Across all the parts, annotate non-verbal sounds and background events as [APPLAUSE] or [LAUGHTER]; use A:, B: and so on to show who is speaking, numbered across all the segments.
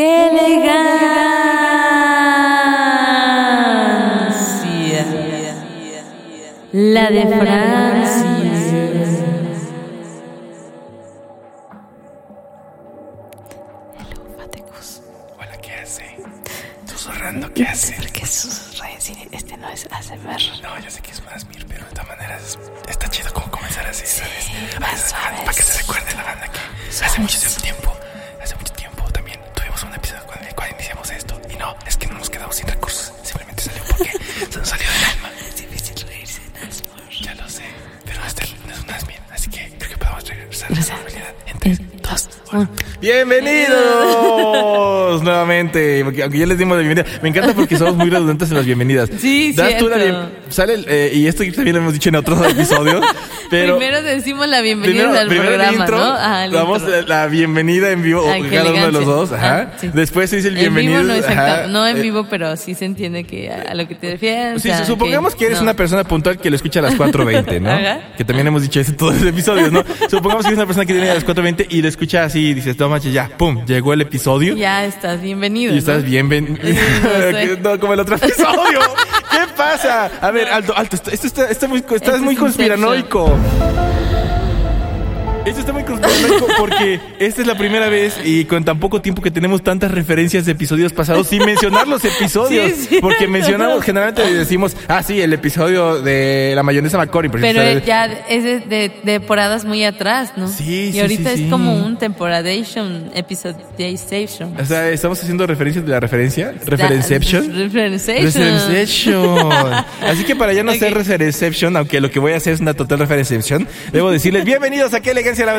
A: ¡Qué
B: porque aunque ya les dimos la bienvenida, me encanta porque somos muy redundantes en las bienvenidas.
A: Sí, cierto.
B: bien- sale eh, y esto también lo hemos dicho en otros episodios, pero
A: Primero decimos la bienvenida
B: primero,
A: al
B: primero
A: programa,
B: intro,
A: ¿no? El
B: damos
A: intro.
B: la, bienvenida en vivo
A: Ay,
B: cada uno de los dos, ajá.
A: Ah, sí.
B: Después se dice el
A: En
B: bienvenido,
A: vivo no,
B: ajá.
A: en
B: Eh,
A: vivo, pero sí se entiende que a, a lo que te refieres.
B: Sí,
A: o sea,
B: supongamos que, eres
A: no.
B: una persona puntual que lo escucha a las 4.20, ¿no?
A: Ajá.
B: Que también hemos dicho eso en todos los episodios, ¿no? supongamos que eres una persona que viene a las 4.20 y lo escucha así y dices, no manches, ya, pum, llegó el episodio.
A: Ya estás bienvenido.
B: Y estás
A: ¿no?
B: bien, ven...
A: Sí, no sé. [LAUGHS]
B: no, como el otro episodio. [LAUGHS] ¿Qué pasa? A ver, alto, alto, esto está, está muy, estás
A: Esto
B: muy
A: es
B: conspiranoico. Esto está muy conspiranoico porque esta es la primera vez y con tan poco tiempo que tenemos tantas referencias de episodios pasados sin mencionar los episodios.
A: Sí, sí.
B: Porque mencionamos, generalmente [LAUGHS] decimos, ah, sí, el episodio de la mayonesa porque
A: Pero
B: está-
A: ya es de, de temporadas muy atrás, ¿no?
B: Sí,
A: Y
B: sí,
A: ahorita
B: sí,
A: es como un temporadation, episodization.
B: O sea, estamos haciendo referencias de la referencia. Referenception. Referenception. [LAUGHS] Así que para ya no hacer
A: Ok.
B: referenception, aunque lo que voy a hacer es una total referenception, debo decirles bienvenidos a qué elegancia la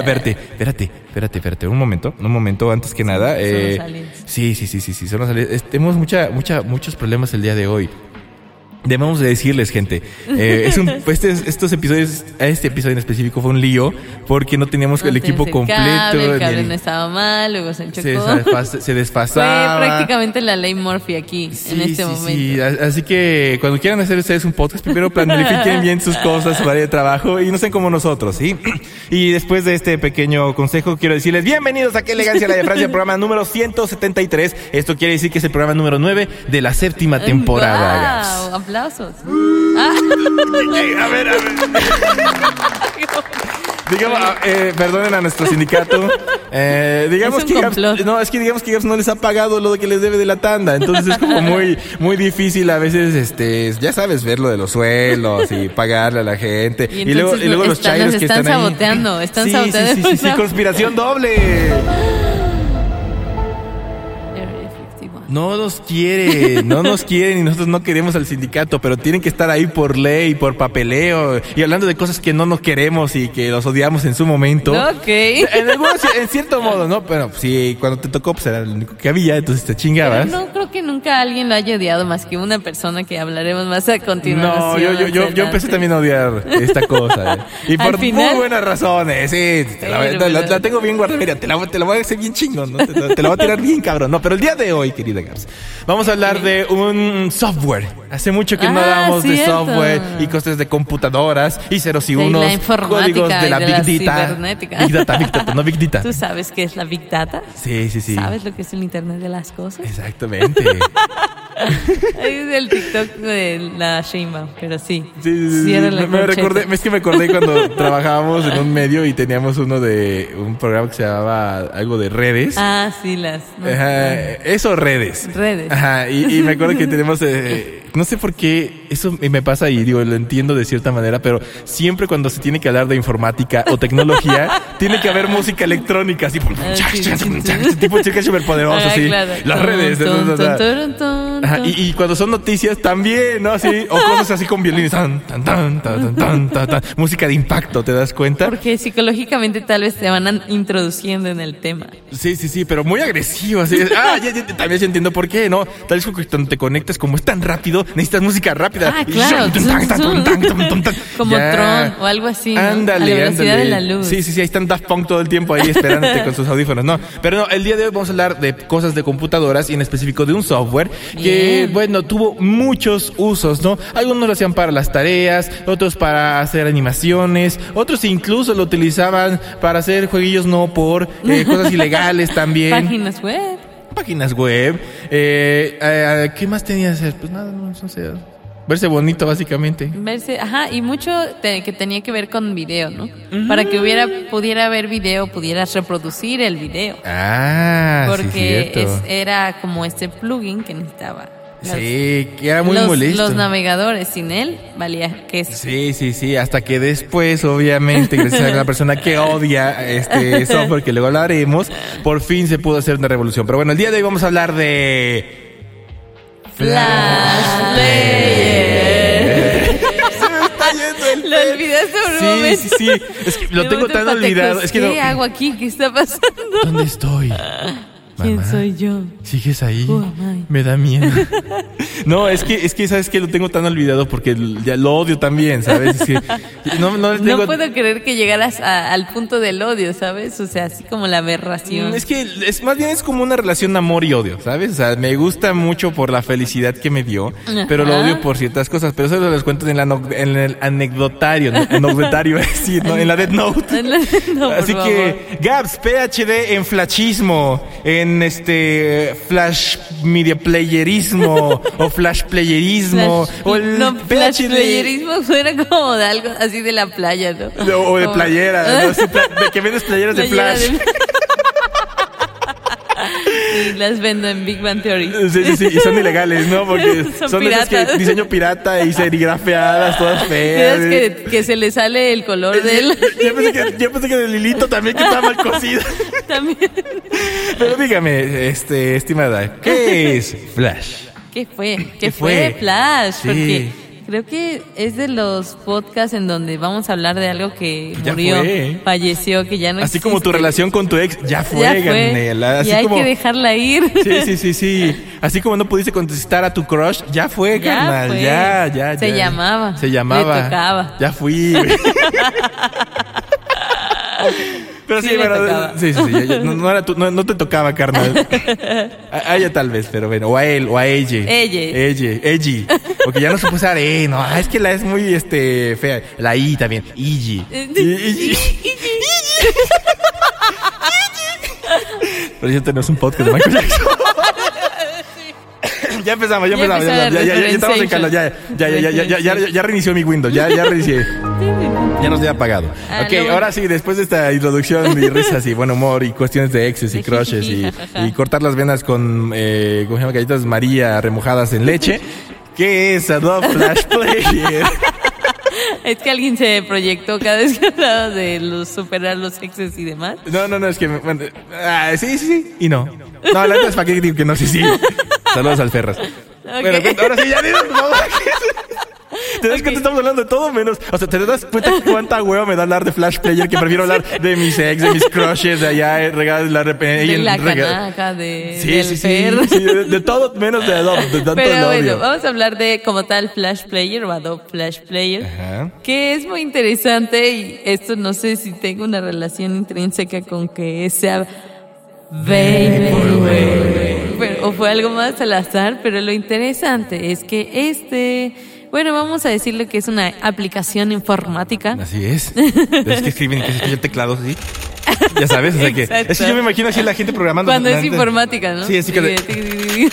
B: Espérate, espérate, espérate, espérate, un momento, un momento antes que nada.
A: son
B: eh, sí, sí, sí, sí, sí, son los aliens. Es- Tenemos mucha, mucha, muchos problemas el día de hoy. Debemos de decirles, gente, eh, es un, [LAUGHS] este, estos episodios, este episodio en específico fue un lío porque no teníamos
A: No
B: el equipo
A: el
B: completo.
A: cable, el cable
B: el-
A: no estaba mal, luego se enchocó.
B: se, se
A: Fue
B: desfasaba.
A: prácticamente la ley Murphy aquí,
B: Sí,
A: en este
B: sí,
A: momento.
B: sí. Así que cuando quieran hacer ustedes un podcast, primero planifiquen bien sus cosas, su área de trabajo y no sean como nosotros, ¿sí? Y después de este pequeño consejo, quiero decirles bienvenidos a Qué Elegancia la de Francia, programa número 173. Esto quiere decir que es el programa número 9 de la séptima temporada.
A: ¡Wow! ¡Aplausos! [LAUGHS]
B: A ver, a ver. [LAUGHS] Digamos, ah, eh, perdonen a nuestro sindicato. Eh, digamos
A: Es
B: que
A: complot.
B: no, es que digamos que Gabs no les ha pagado lo que les debe de la tanda. Entonces es como muy, muy difícil a veces, este, ya sabes, ver lo de los suelos y pagarle a la gente.
A: Y
B: Y, luego, y luego los chairos que
A: están
B: están ahí.
A: saboteando, están
B: sí,
A: saboteando
B: Sí, sí, sí, sí, conspiración doble. No nos quieren, no nos [LAUGHS] quieren y nosotros no queremos al sindicato, pero tienen que estar ahí por ley, por papeleo y hablando de cosas que no nos queremos y que los odiamos en su momento.
A: Ok.
B: En, algunos- en cierto modo, ¿no? Pero sí, cuando te tocó, pues era lo único que había, entonces te chingabas.
A: Pero no creo que nunca alguien lo haya odiado más que una persona que hablaremos más a continuación.
B: No, yo, yo, yo, yo empecé también a odiar esta cosa. ¿eh? Y [LAUGHS] por
A: final-
B: muy buenas razones, sí. te la,
A: Pero,
B: la- la-
A: pero-
B: la tengo bien guardada. Mira, te la, te la voy a hacer bien chingón, ¿no? Te, la- te la voy a tirar bien cabrón. No, pero el día de hoy, querida Vamos a hablar de un software. Hace mucho que no
A: Ah,
B: hablamos de software y cosas de computadoras y ceros y unos
A: informática
B: códigos de
A: y
B: la
A: de
B: Big
A: la
B: Data. Big Data, Big Data, no Big Data.
A: ¿Tú sabes qué es la Big Data?
B: Sí, sí, sí.
A: ¿Sabes lo que es el Internet de las cosas?
B: Exactamente. [LAUGHS]
A: Es el TikTok de la Sheinbaum, pero sí.
B: Sí, sí, sí, Me, recordé, es que me acordé cuando trabajábamos en un medio y teníamos uno de un programa que se llamaba algo de redes.
A: Ah, sí, las... no,
B: Ajá, eso redes.
A: Redes.
B: Ajá, y, y me acuerdo que tenemos, eh, no sé por qué eso me pasa y digo, lo entiendo de cierta manera, pero siempre cuando se tiene que hablar de informática o tecnología, tiene que haber música electrónica, así,
A: Ah, sí, sí, sí.
B: tipo chicas superpoderosas,
A: Ah,
B: así. Las redes. ¿No? Ajá, y, y cuando son noticias también, ¿no? Así, o cosas así con violines. Tan, tan, tan, tan, tan, tan, tan, música de impacto, ¿te das cuenta?
A: Porque psicológicamente tal vez te van introduciendo en el tema.
B: Sí, sí, sí, pero muy agresivo. Así. Ah, ya, ya, también ya entiendo por qué, ¿no? Tal vez cuando te conectas, como es tan rápido, necesitas música rápida.
A: Ah, claro. Como. Tron o algo así, ¿no?
B: Ándale,
A: velocidad
B: ándale.
A: de la luz.
B: Sí, sí, sí, ahí están Daft Punk todo el tiempo ahí esperándote con sus audífonos. No, pero no, el día de hoy vamos a hablar de cosas de computadoras y en específico de un software que, Bueno, tuvo muchos usos, ¿no? Algunos lo hacían para las tareas, otros para hacer animaciones, otros incluso lo utilizaban para hacer jueguillos no por eh, [LAUGHS] cosas ilegales también.
A: Páginas web.
B: Páginas web. Eh, eh, ¿Qué más tenía que hacer? Pues nada, no, no sé. Verse bonito, básicamente.
A: Verse, ajá, y mucho te- que tenía que ver con video, ¿no? Para que hubiera, pudiera haber video, pudieras reproducir el video.
B: Ah, sí,
A: Porque
B: cierto.
A: es- era como este plugin que necesitaba.
B: Sí, que era muy
A: los,
B: molesto.
A: los navegadores, sin él, valía que.
B: Sí, sí, sí, hasta que después, obviamente, gracias a una persona que odia este software, que luego hablaremos, por fin se pudo hacer una revolución. Pero bueno, el día de hoy vamos a hablar de...
A: Flash Player.
B: Se me está yendo el
A: Lo olvidaste por un
B: Sí,
A: momento.
B: sí, sí. Es que lo tengo tan olvidado. Es que
A: ¿Qué
B: no...
A: hago aquí? ¿Qué está pasando?
B: ¿Dónde estoy? [LAUGHS]
A: ¿Quién
B: Mamá.
A: soy yo?
B: ¿Sigues ahí? Me da miedo. [LAUGHS] No, es que, es que, ¿sabes que Lo tengo tan olvidado porque ya lo odio también, ¿sabes? Es que no, no, tengo-
A: No puedo creer que llegaras a- al punto del odio, ¿sabes? O sea, así como la aberración.
B: Mm, Es que es más bien es como una relación de amor y odio, ¿sabes? O sea, me gusta mucho por la felicidad que me dio, pero lo odio por ciertas cosas. Pero eso les cuento en, la ano- en el anecdotario, ¿no? anecdotario, [LAUGHS] sí, ¿no? en la Dead Note.
A: No,
B: Así que, Gaps, PhD en flashismo, en este Flash Media Playerismo [LAUGHS] o Flash Playerismo
A: Flash-
B: o el
A: no, flash playerismo suena como de algo así de la playa, ¿no?
B: o de playera, [LAUGHS] de que vendes playeras de Flash.
A: de- [LAUGHS] y las vendo en Big Bang Theory.
B: Sí, sí, sí, y son ilegales, ¿no? Porque son,
A: Son
B: esas que diseño pirata y serigrafeadas, todas feas.
A: ¿Sabes que, que se le sale el color de él?
B: Yo pensé, que, yo pensé que del hilito también que estaba mal cocido.
A: También. [LAUGHS]
B: Pero dígame, este, estimada, ¿qué es Flash?
A: ¿Qué fue? ¿Qué,
B: ¿Qué
A: fue? Flash?
B: Sí.
A: Porque creo que es de los podcasts en donde vamos a hablar de algo que
B: Ya
A: murió,
B: fue.
A: falleció, que ya no
B: Así como tu relación con tu ex, ya fue,
A: Ya fue.
B: Así
A: y hay
B: como,
A: que dejarla ir.
B: Sí, sí, sí, sí. Así como no pudiste contestar a tu crush, ya fue,
A: Ya
B: carnal.
A: fue.
B: Ya, ya,
A: Se
B: ya.
A: llamaba.
B: Se llamaba.
A: Le tocaba.
B: Ya fui. [LAUGHS] [LAUGHS] Pero sí,
A: Sí tocaba.
B: sí, sí, sí, ya, no, no era tu- no, no te tocaba, carnal. [LAUGHS] A, a ella tal vez, pero bueno, o a él, o a ella.
A: Ella.
B: Ella, ella. Porque ya no se puede usar E, no, ah, es que la es muy, este, fea. La I también, Igi. Igi. [LAUGHS] Pero ya tenemos un podcast de Michael Jackson. [LAUGHS] ya empezamos, [LAUGHS] ya empezamos. Ya, ya, ya, estamos en calor. Ya, ya, ya, ya, ya, ya, reinició mi Windows. Ya, ya reinicié. Ya nos había apagado.
A: Ah,
B: ok, ahora sí, después de esta introducción y risas y buen humor y cuestiones de exes y [LAUGHS] crushes y, y cortar las venas con, eh, ¿cómo se llama? Galletas María remojadas en leche. [LAUGHS] ¿Qué es Adobe Flash Player?
A: Es que alguien se proyectó cada vez que hablaba de los, superar los exes y demás.
B: No, no, no, es que. Bueno, ah, sí, sí, sí. Y no. No, la neta es para qué digo que no, sí, sí. Saludos al Ferras. Bueno, cuenta- ahora sí, ya dinos, por favor. Te das
A: Ok.
B: cuenta, estamos hablando de todo menos. O sea, te das cuenta cuánta hueva me da hablar de Flash Player que prefiero hablar de mis ex, de mis crushes, de allá, eh, regalas la rep-
A: De la canaca, de,
B: Sí,
A: del
B: sí, sí, sí, de, de todo menos de Adobe, de tanto
A: Pero
B: el
A: bueno, vamos a hablar de como tal Flash Player o Adobe Flash Player.
B: Ajá.
A: Que es muy interesante y esto no sé si tengo una relación intrínseca con que sea Baby. Pero- o fue algo más al azar, pero lo interesante es que este, bueno, vamos a decirle que es una aplicación informática.
B: Así es. [LAUGHS] Es que escriben que se escuchan teclados así. [LAUGHS] Ya sabes, o sea que. Es que yo me imagino así la gente programando.
A: Cuando es informática, ¿no?
B: Sí, así que. [LAUGHS]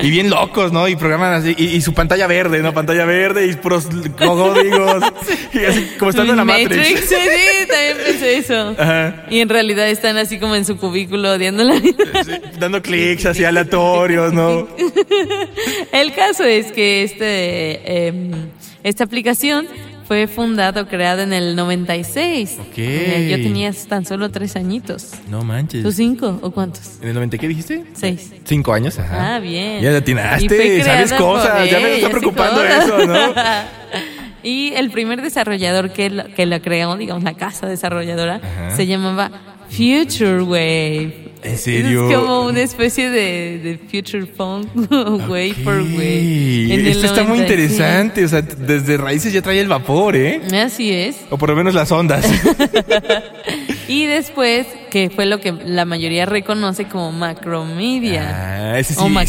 B: Y bien locos, ¿no? Y programan así. Y, y su pantalla verde, ¿no? Pantalla verde y puros códigos. [LAUGHS] Y así como estando en la Matrix.
A: Sí, sí, también pensé eso.
B: Ajá.
A: Y en realidad están así como en su cubículo odiando la vida.
B: Sí, dando clics así aleatorios, ¿no?
A: El caso es que este, em, esta aplicación fue fundado, creado en el 96.
B: Ok.
A: Eh, Yo tenía tan solo tres añitos.
B: No manches.
A: ¿Tú cinco o cuántos?
B: ¿En el 90 qué dijiste?
A: Seis.
B: Cinco años, ajá.
A: Ah, bien.
B: Ya atinaste, sabes cosas.
A: por
B: Ya me está preocupando eso, ¿no? [LAUGHS]
A: y el primer desarrollador que lo, que lo creó, digamos, la casa desarrolladora,
B: Ajá.
A: se llamaba Future Wave.
B: ¿En serio?
A: Es como una especie de, de Future [LAUGHS] Wave for Wave. en el
B: Esto está muy
A: 96.
B: interesante. O sea, desde raíces ya trae el vapor, ¿eh?
A: Así es.
B: O por lo menos las ondas. [LAUGHS]
A: Y después, que fue lo que la mayoría reconoce como Macromedia.
B: Ah, ese sí,
A: o
B: sí me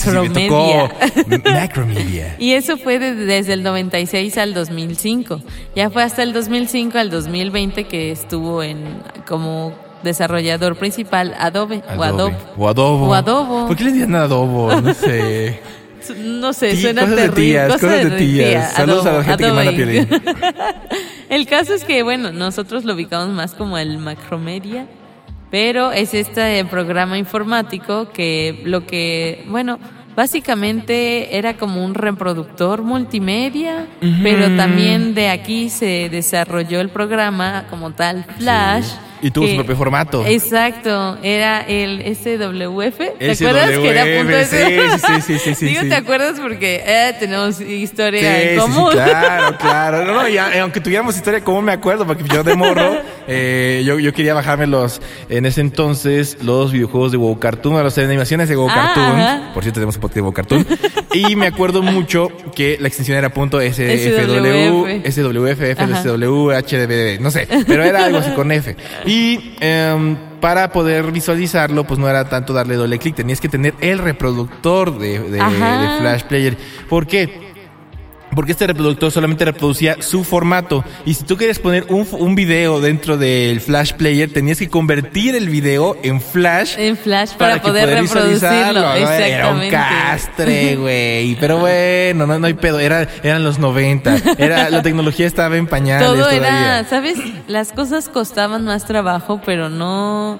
B: tocó. [LAUGHS]
A: Macromedia.
B: Macromedia.
A: Y eso fue de- desde el 96 al 2005. Ya fue hasta el 2005 al 2020 que estuvo en como desarrollador principal Adobe, o Adobe.
B: O adobo.
A: O adobo.
B: ¿Por qué le dicen adobo? No sé. [LAUGHS]
A: No sé,
B: Tí-
A: suena
B: cosas de tías,
A: Cosas
B: cosas de tías.
A: tía,
B: Saludos a la gente que manda. [LAUGHS]
A: El caso es que, bueno, nosotros lo ubicamos más como el Macromedia, pero es este programa informático que lo que, bueno, básicamente era como un reproductor multimedia, pero también de aquí se desarrolló el programa como tal Flash.
B: Y tuvo su
A: que-
B: propio formato.
A: Exacto, era el SWF. ¿Te
B: SWF,
A: acuerdas que era punto
B: sí, sí, sí, sí, sí,
A: Digo,
B: sí.
A: ¿te acuerdas? Porque eh, tenemos historia
B: Sí,
A: en
B: sí, sí,
A: común.
B: claro, claro. No, no, y aunque tuviéramos historia, ¿cómo me acuerdo? Porque yo de morro, [LAUGHS] eh, yo, yo quería bajarme los, en ese entonces, los videojuegos de WoW Cartoon, a las animaciones de WoW
A: Ah,
B: Cartoon.
A: ajá.
B: Por cierto, tenemos un podcast de WoW Cartoon. y me acuerdo mucho que la extensión era punto SFW,
A: SWF.
B: SWF,
A: Ajá.
B: FSW, HDBD, no sé, pero era algo así con F. Y em, para poder visualizarlo, pues no era tanto darle doble clic, tenías que tener el reproductor de, de- Flash Player. ¿Por qué? Porque este reproductor solamente reproducía su formato. Y si tú querías poner un, un video dentro del Flash Player, tenías que convertir el video en Flash.
A: En Flash para,
B: que
A: poder, reproducirlo.
B: ¿no? Era un castre, [LAUGHS] güey. Pero bueno, no, no hay pedo. Era, eran los 90. Era, la tecnología estaba en pañales
A: Todo
B: todavía.
A: era, ¿sabes? Las cosas costaban más trabajo, pero no,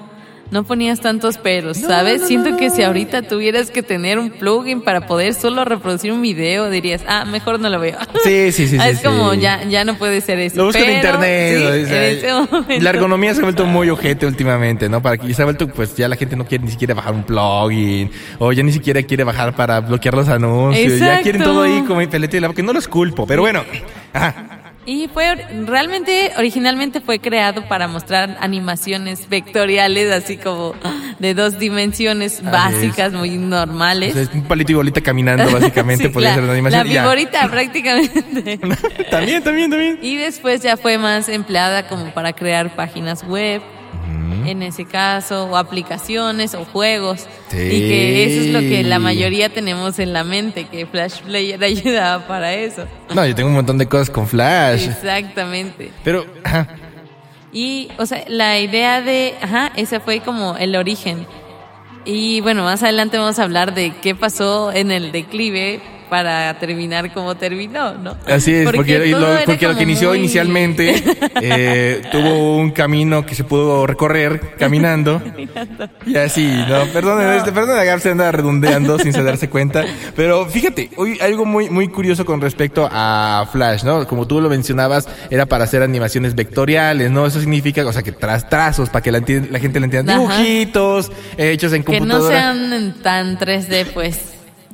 A: no ponías tantos peros, ¿sabes?
B: no,
A: Siento
B: no,
A: que si ahorita tuvieras que tener un plugin para poder solo reproducir un video, dirías, ah, mejor no lo veo.
B: Sí, sí, sí.
A: Ah, [LAUGHS]
B: sí,
A: es
B: sí.
A: como, ya, ya no puede ser eso.
B: Lo busco en internet.
A: sí,
B: o sea,
A: en ese momento.
B: la ergonomía se ha vuelto muy ojete últimamente, ¿no? Para que se ha vuelto, pues ya la gente no quiere ni siquiera bajar un plugin, o ya ni siquiera quiere bajar para bloquear los anuncios. Ya quieren todo ahí como en pelete de lava, que no los culpo, pero bueno. Ajá.
A: Y fue realmente, originalmente fue creado para mostrar animaciones vectoriales, así como de dos dimensiones básicas, muy
B: O
A: normales.
B: sea, es un palito y bolita caminando, [LAUGHS] básicamente,
A: Sí, la,
B: ser una animación.
A: la vigorita [LAUGHS] prácticamente. [LAUGHS]
B: también, también, también.
A: y después ya fue más empleada como para crear páginas web, en ese caso, o aplicaciones o juegos.
B: Sí.
A: Y que eso es lo que la mayoría tenemos en la mente, que Flash Player [LAUGHS] ayudaba para eso.
B: No, yo tengo un montón de cosas con Flash.
A: Exactamente.
B: Pero, ajá.
A: Y, o sea, la idea de, ajá, ese fue como el origen. Y bueno, más adelante vamos a hablar de qué pasó en el declive para terminar como terminó, ¿no?
B: Así es, porque, lo, porque lo que inició
A: muy-
B: inicialmente eh, [LAUGHS] tuvo un camino que se pudo recorrer caminando. Y así, no, perdón, este, perdón, se anda redondeando sin se darse cuenta. Pero fíjate, hoy algo muy, muy curioso con respecto a Flash, ¿no? Como tú lo mencionabas, era para hacer animaciones vectoriales, ¿no? Eso significa, o sea, que tras trazos, para que la, la gente le entienda. Dibujitos eh, hechos en
A: Que no
B: computadora.
A: sean tan 3D, pues.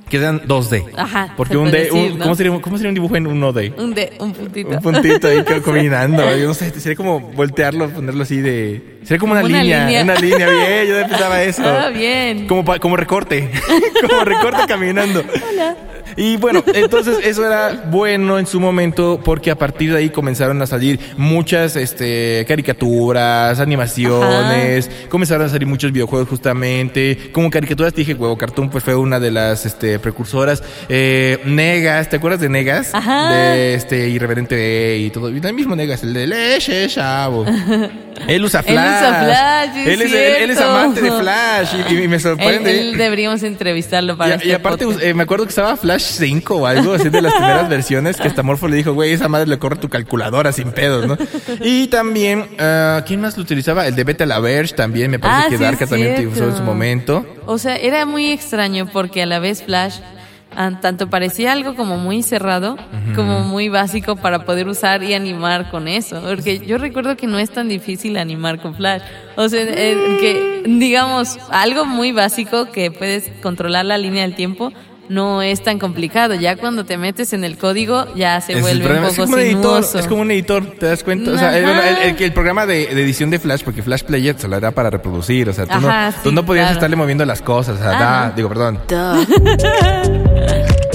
B: Que sean 2D.
A: Ajá,
B: Porque un D, un-. ¿cómo, sería, un- ¿cómo sería un dibujo en un 1D?
A: Un, de, un puntito.
B: Un puntito ahí co- [LAUGHS] combinando. Yo no sé, sería como voltearlo, ponerlo así de. Sería como una,
A: Como una
B: línea,
A: línea.
B: Una línea, bien. Yo pensaba eso. [LAUGHS]
A: Ah, bien.
B: Como, como recorte. [LAUGHS] como recorte caminando. Y bueno, entonces eso era bueno en su momento porque a partir de ahí comenzaron a salir muchas este, caricaturas, animaciones, comenzaron a salir muchos videojuegos justamente. Como caricaturas te dije, Huevo Cartoon pues fue una de las este, precursoras. Eh, Negas, ¿te acuerdas de Negas?
A: Ajá.
B: De este Irreverente y todo. Y el mismo Negas, el de Leche, chavo. [LAUGHS] Él usa
A: Él
B: Flash.
A: usa Flash, es
B: él, es, él- él amante de Flash y, y me
A: Él,
B: sorprende.
A: él deberíamos entrevistarlo para
B: Y,
A: este
B: y aparte,
A: podcast.
B: eh, me acuerdo que estaba Flash 5 o algo así de las primeras versiones que hasta Morfo le dijo, güey, esa madre le corre tu calculadora sin pedos, ¿no? Y también, ah, ¿quién más lo utilizaba? El de Beta la Verge también, me parece
A: Ah,
B: que
A: sí,
B: Darka también usó en su momento.
A: O sea, era muy extraño porque a la vez Flash tanto parecía algo como muy cerrado, como muy básico para poder usar y animar con eso. Porque yo recuerdo que no es tan difícil animar con Flash. O sea, eh, que digamos, algo muy básico que puedes controlar la línea del tiempo no es tan complicado. Ya cuando te metes en el código, ya se
B: es
A: vuelve un poco
B: es como un editor, es como un editor, ¿te das cuenta? O sea, el,
A: Ajá.
B: el- el- el programa de, de edición de Flash, porque Flash Player solo era para reproducir, o sea, tú,
A: Ajá,
B: no,
A: sí,
B: tú no podías
A: claro.
B: estarle moviendo las cosas, o sea, da-
A: no.
B: digo, perdón.
A: Duh. [LAUGHS]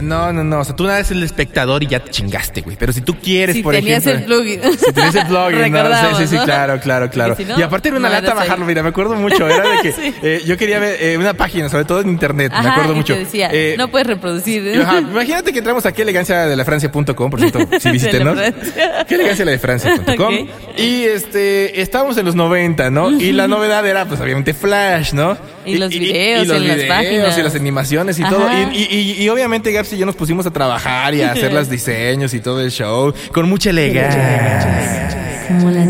B: Sea, no, no, no, o sea, tú eres el espectador y ya te chingaste, güey, pero si tú quieres,
A: Si
B: por
A: tenías
B: ejemplo...
A: el plugin.
B: Si tenías el plugin, ¿no? Sí, sí, sí,
A: ¿no?
B: claro, claro, claro.
A: Porque si no,
B: y aparte era una lata
A: ahí.
B: bajarlo, mira, me acuerdo mucho, era de [LAUGHS] que
A: Sí.
B: eh, yo quería ver eh, una página, sobre todo en internet, me acuerdo mucho.
A: te decía,
B: Eh,
A: no puedes reproducir.
B: Ajá, imagínate que entramos aquí a elegancia de la Francia.com, por cierto, [LAUGHS] si visítenos.
A: La.
B: Que elegancia de Francia.com. Y este, estábamos en los 90, ¿no? Y la novedad era, pues obviamente Flash, ¿no?
A: Y los videos en las páginas.
B: y las animaciones y
A: Ajá.
B: todo. Y, y- y- y obviamente Gaps y yo nos pusimos a trabajar y a hacer los diseños y todo el show con mucha elegancia.
A: Como las.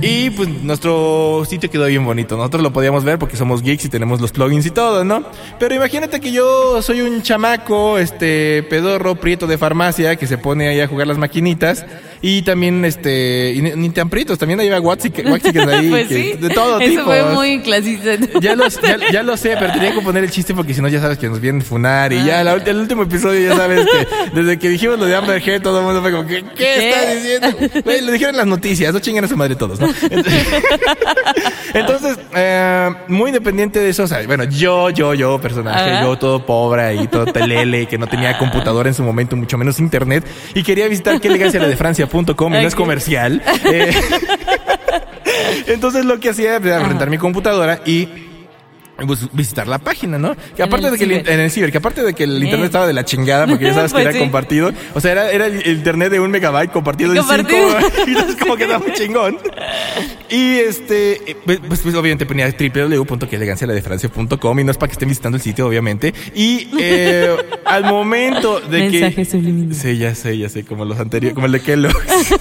B: Y pues nuestro sitio quedó bien bonito. Nosotros lo podíamos ver porque somos geeks y tenemos los plugins y todo, ¿no? Pero imagínate que yo soy un chamaco, este, pedorro, prieto de farmacia que se pone ahí a jugar las maquinitas. Y también, este, y ni, ni tan prietos, también hay Waxiques ahí. [LAUGHS]
A: pues
B: que-
A: sí.
B: De todo
A: Eso
B: tipo.
A: fue muy clasista.
B: Ya lo, ya, ya lo sé, pero tenía que poner el chiste porque si no ya sabes que nos vienen a funar. Y ya la el último episodio ya sabes que desde que dijimos lo de Amber Heard todo el mundo fue como, ¿qué, qué, estás diciendo? Güey, lo dijeron en las noticias, no chingan a su madre todos, ¿no? [LAUGHS] Entonces, eh, muy independiente de eso, o sea, bueno, yo, yo, yo, personaje,
A: Ajá.
B: yo todo pobre ahí, todo telele, que no tenía computadora en su momento, mucho menos internet, y quería visitar qué elegancia la de Y no es comercial. Eh, [LAUGHS] entonces lo que hacía era rentar mi computadora y pues, visitar la página, ¿no? Que aparte de que el, en el ciber, que aparte de que el internet estaba de la chingada, porque ya sabes [LAUGHS]
A: Pues
B: que era
A: sí.
B: compartido, o sea, era, era el internet de un megabyte compartido en cinco, [LAUGHS] y entonces [LAUGHS] como que estaba muy chingón. Y este, eh, pues, pues, pues, obviamente ponía www.quelegancialadefrancia.com y no es para que estén visitando el sitio, obviamente. Y eh, al momento de que...
A: Mensaje subliminal.
B: Sí, ya sé, ya sé, como los anteriores, como el de Kellogg's.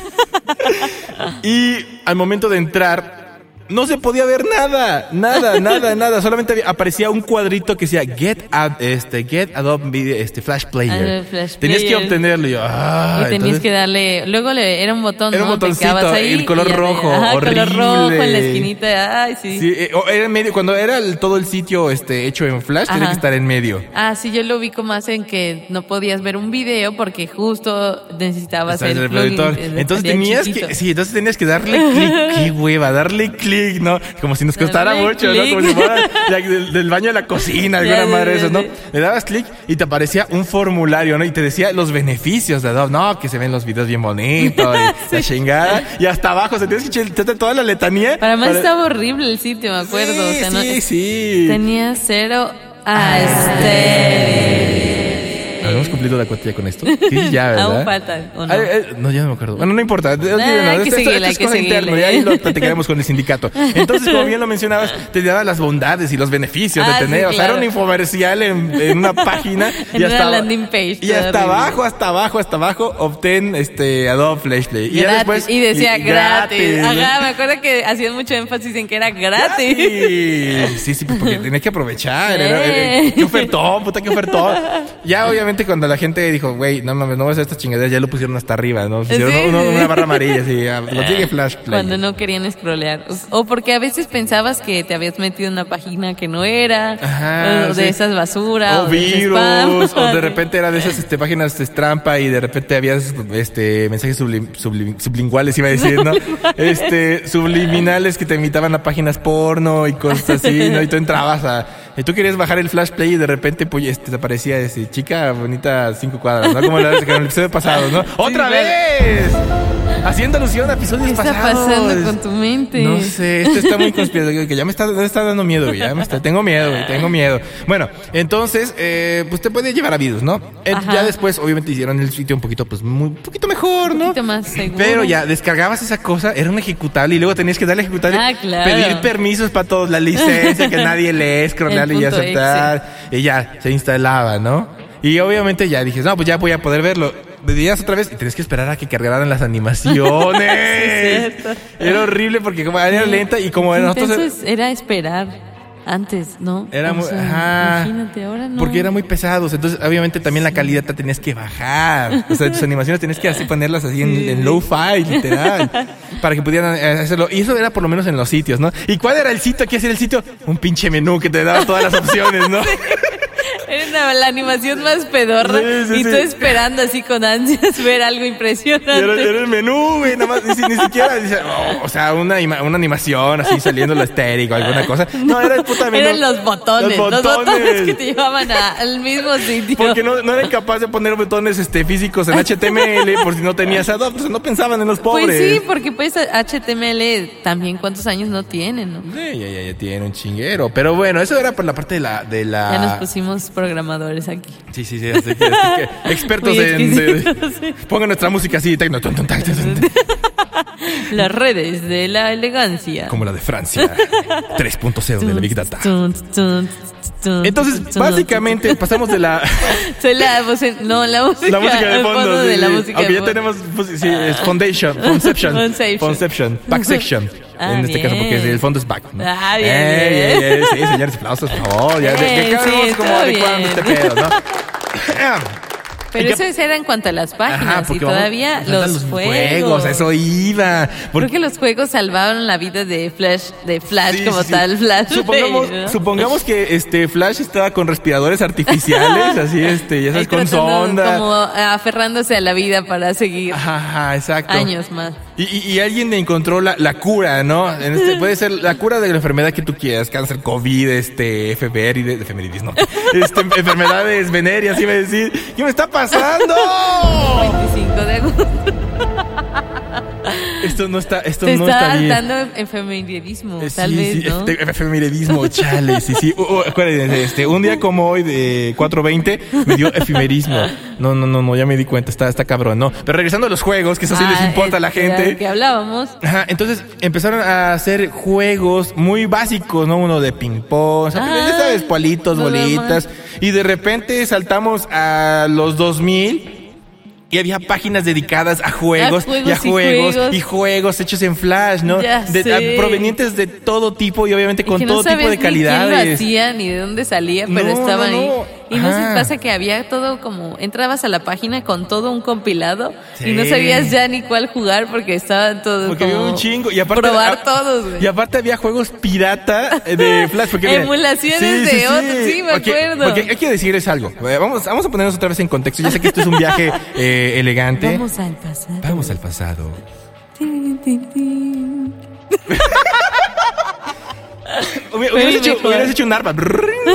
B: y al momento de entrar, no se podía ver nada, nada, [LAUGHS] nada, nada. Solamente había- aparecía un cuadrito que decía Get Ad- este Get Adobe Video, este Flash Player.
A: Flash
B: Tenías que obtenerlo y yo, ah,
A: Y tenías
B: entonces-
A: que darle. Luego le, era un botón.
B: Era un
A: ¿no?
B: botoncito,
A: ahí
B: el color rojo,
A: Ajá,
B: horrible.
A: color rojo en la esquinita. Ay, sí.
B: Sí, eh, o era en medio, cuando era el- todo el sitio este hecho en Flash, tenía que estar en medio.
A: Ah, sí, yo lo ubico más en que no podías ver un video porque justo necesitabas el
B: el
A: plugin.
B: reproductor.
A: el-
B: Entonces tenías
A: chiquito.
B: que, sí, entonces tenías que darle [LAUGHS] clic, qué hueva, darle clic, ¿no? Como si nos costara mucho, ¿no? Como si fuera del, del baño a la cocina, [LAUGHS] alguna madre de
A: ya,
B: esas, ¿no? Le dabas clic y te aparecía un formulario, ¿no? Y te decía los beneficios de Adobe, no, que se ven los videos bien bonitos, y [LAUGHS] la chingada. Y hasta abajo, o sea, tienes que echarte toda la letanía.
A: Para más estaba horrible el sitio, me acuerdo.
B: Sí,
A: o sea, no-
B: sí, sí.
A: Tenía cero aesthetic.
B: ¿Habíamos cumplido la cuota ya con esto? [LAUGHS] Sí, ya, ¿verdad?
A: Aún falta, ¿o no?
B: Ay, ay, no, ya no me acuerdo. Bueno, no importa.
A: Hay que
B: Esto- esto-
A: seguirle,
B: esto
A: hay
B: es
A: que
B: cosa interna, y ahí lo platicaremos con el sindicato. Entonces, como bien lo mencionabas, [LAUGHS] te daba las bondades y los beneficios
A: Ah,
B: de
A: sí,
B: tener. O sea, era un infomercial en, en una página. [LAUGHS]
A: En
B: y
A: una
B: hasta,
A: landing page,
B: Y hasta
A: terrible.
B: abajo, hasta abajo, hasta abajo, obtén este Adobe Flash Play. Y ya
A: Gratis.
B: después.
A: y decía
B: y-
A: gratis.
B: ¿no?
A: Ajá, me acuerdo que hacían mucho énfasis en que era gratis.
B: Gratis. Sí, sí, pues, porque tenía que aprovechar. Era,
A: Eh.
B: eh, qué ofertón, puta, qué ofertón. Ya, obviamente, cuando la gente dijo, güey, no mames, no vas a hacer estas chingaderas, ya lo pusieron hasta arriba, ¿no? Pusieron
A: Sí,
B: una barra amarilla, así, ah, [LAUGHS] consigue Flash Play.
A: Cuando no querían scrollear. O porque a veces pensabas que te habías metido en una página que no era.
B: Ajá,
A: o de
B: sí.
A: esas basura.
B: o
A: de
B: virus,
A: spam. [LAUGHS]
B: o de repente era de esas este, páginas de trampa y de repente habías este mensajes sublim- sublim- sublinguales, iba a decir, ¿no? Este, subliminales que te invitaban a páginas porno y cosas así, ¿no? Y tú entrabas a... Y tú querías bajar el flash play y de repente pues este, te aparecía ese, chica bonita cinco cuadras, ¿no? Como la vez que en el episodio pasado, ¿no? [LAUGHS] ¡Otra vez! Haciendo alusión a episodios
A: ¿Qué está
B: pasados.
A: pasando con tu mente?
B: No sé, esto está muy conspiratorio, que ya me está, me está dando miedo, ya me está, tengo miedo, tengo miedo. Bueno, entonces, eh, pues te puede llevar a virus, ¿no?
A: Ajá.
B: ya después, obviamente, hicieron el sitio un poquito, pues, muy, un poquito mejor,
A: Un
B: ¿no?
A: poquito más seguro.
B: Pero ya, descargabas esa cosa, era un ejecutable y luego tenías que darle ejecutable,
A: Ah, claro.
B: pedir permisos para todos, la licencia que nadie lee, scrollar
A: El
B: y aceptar, y ya, se instalaba, ¿no? Y obviamente ya dije, no, pues ya voy a poder verlo. Veías otra vez y tenías que esperar a que cargaran las animaciones. [LAUGHS]
A: Sí,
B: era horrible porque como era lenta y como nosotros...
A: Entonces era esperar. Antes, ¿no?
B: Era
A: O
B: muy,
A: sea,
B: ajá.
A: Imagínate, ahora no.
B: Porque eran muy pesados. Entonces, obviamente, también la calidad te tenías que bajar. O sea, tus animaciones tenías que así ponerlas así en,
A: Sí,
B: en
A: sí.
B: low fi, literal. [LAUGHS] para que pudieran eh, hacerlo. Y eso era por lo menos en los sitios, ¿no? ¿Y cuál era el sitio? ¿Qué hacía el sitio? Un pinche menú que te daba todas las opciones, ¿no? [LAUGHS]
A: Era una- la animación más pedorra
B: Sí, sí,
A: y
B: sí.
A: tú esperando así con ansias ver algo impresionante.
B: Era, era el menú, güey, nada más, ni, ni siquiera, oh, o sea, una, una animación así saliendo lo estéreo, alguna cosa. No, era el puta menú.
A: Eran los botones, los
B: Los
A: botones,
B: botones.
A: que te llevaban a- al mismo sitio.
B: Porque no, no eran capaces de poner botones este, físicos en HTML por si no tenías Adobe, no pensaban en los pobres.
A: Pues sí, porque pues HTML también cuántos años no tiene, ¿no?
B: Ya, ya, ya tiene un chinguero. Pero bueno, eso era por la parte de la... De la...
A: Ya nos pusimos programadores aquí.
B: Sí, sí, sí. así que- así que [LAUGHS] expertos en... de-
A: sí.
B: Pongan nuestra música así, tecno, [LAUGHS]
A: Las redes de la elegancia.
B: como la de Francia. [LAUGHS] 3.0 de la Big Data. Entonces, básicamente, pasamos de la...
A: La no, la música,
B: La música de
A: el
B: fondo. sí,
A: de la música
B: Aunque
A: de
B: ya
A: fondo.
B: tenemos, pues, sí, es Foundation, Conception.
A: Conception.
B: Conception. Backsection.
A: Ah,
B: en este caso, porque el fondo es back. ¿no?
A: Ah, bien,
B: Eh,
A: bien.
B: eh, eh, sí, señores, aplausos, por favor. Ya,
A: sí,
B: como adecuando este pedo, ¿no? [LAUGHS]
A: Pero
B: ¿Y
A: eso era en cuanto a las páginas
B: Ajá,
A: y todavía los, juegos.
B: eso iba. Porque-
A: Creo que los juegos salvaron la vida de Flash, de Flash
B: Sí,
A: como
B: sí.
A: tal, Flash.
B: Supongamos,
A: ¿no?
B: supongamos que este Flash estaba con respiradores artificiales, [LAUGHS] así este, ya sabes, con sonda.
A: Como aferrándose a la vida para seguir
B: ajá, exacto.
A: años más.
B: Y, y- y alguien encontró la, la cura, ¿no? En este, [LAUGHS] puede ser la cura de la enfermedad que tú quieras, cáncer, COVID, este, efemérides, efemérides, no. Este, [LAUGHS] enfermedades venéreas, iba a decir, ¿qué me está pasando? [LAUGHS]
A: 25 de agosto.
B: Esto no está, esto
A: Te
B: no
A: está
B: está bien.
A: dando efemeridismo,
B: Eh,
A: tal
B: sí,
A: vez,
B: sí,
A: ¿no?
B: este, efemerismo, chale, sí, sí. Uh, uh, acuérdense, este, un día como hoy de 4.20 me dio efimerismo. No, no, no, no, ya me di cuenta, está, está cabrón, ¿no? Pero regresando a los juegos, que eso sí les
A: Ah,
B: importa a la
A: este,
B: gente.
A: Que hablábamos.
B: Ajá, entonces empezaron a hacer juegos muy básicos, ¿no? Uno de ping-pong, o sea,
A: Ah,
B: ya sabes, palitos, bolitas. Y de repente saltamos a los 2000 y había páginas dedicadas a juegos,
A: A juegos
B: y a
A: y
B: juegos,
A: juegos.
B: y juegos hechos en Flash, ¿no?
A: Ya
B: De-
A: sé.
B: a- provenientes de todo tipo y obviamente
A: Y
B: con
A: que
B: todo
A: no
B: tipo de
A: ni quién lo
B: calidades.
A: hacía ni de dónde salía, pero
B: No,
A: estaba
B: no,
A: ahí. Y no se
B: Ajá.
A: pasa que había todo como entrabas a la página con todo un compilado
B: Sí.
A: y no sabías ya ni cuál jugar porque estaban todos
B: Porque
A: como
B: había un chingo. Y aparte,
A: probar
B: ah,
A: todos, güey.
B: Y aparte había juegos pirata eh, de [LAUGHS] Flash. Porque,
A: Emulaciones de otros, sí, me
B: Porque-
A: acuerdo.
B: Porque hay que decirles algo. Eh, Vamos, vamos a ponernos otra vez en contexto. Ya sé que esto es un viaje [LAUGHS] eh, elegante.
A: Vamos al pasado.
B: Vamos al pasado.
A: Tin, tin, tin. [LAUGHS] [LAUGHS]
B: Hubieras hecho,
A: mejor.
B: hubieras hecho un arpa.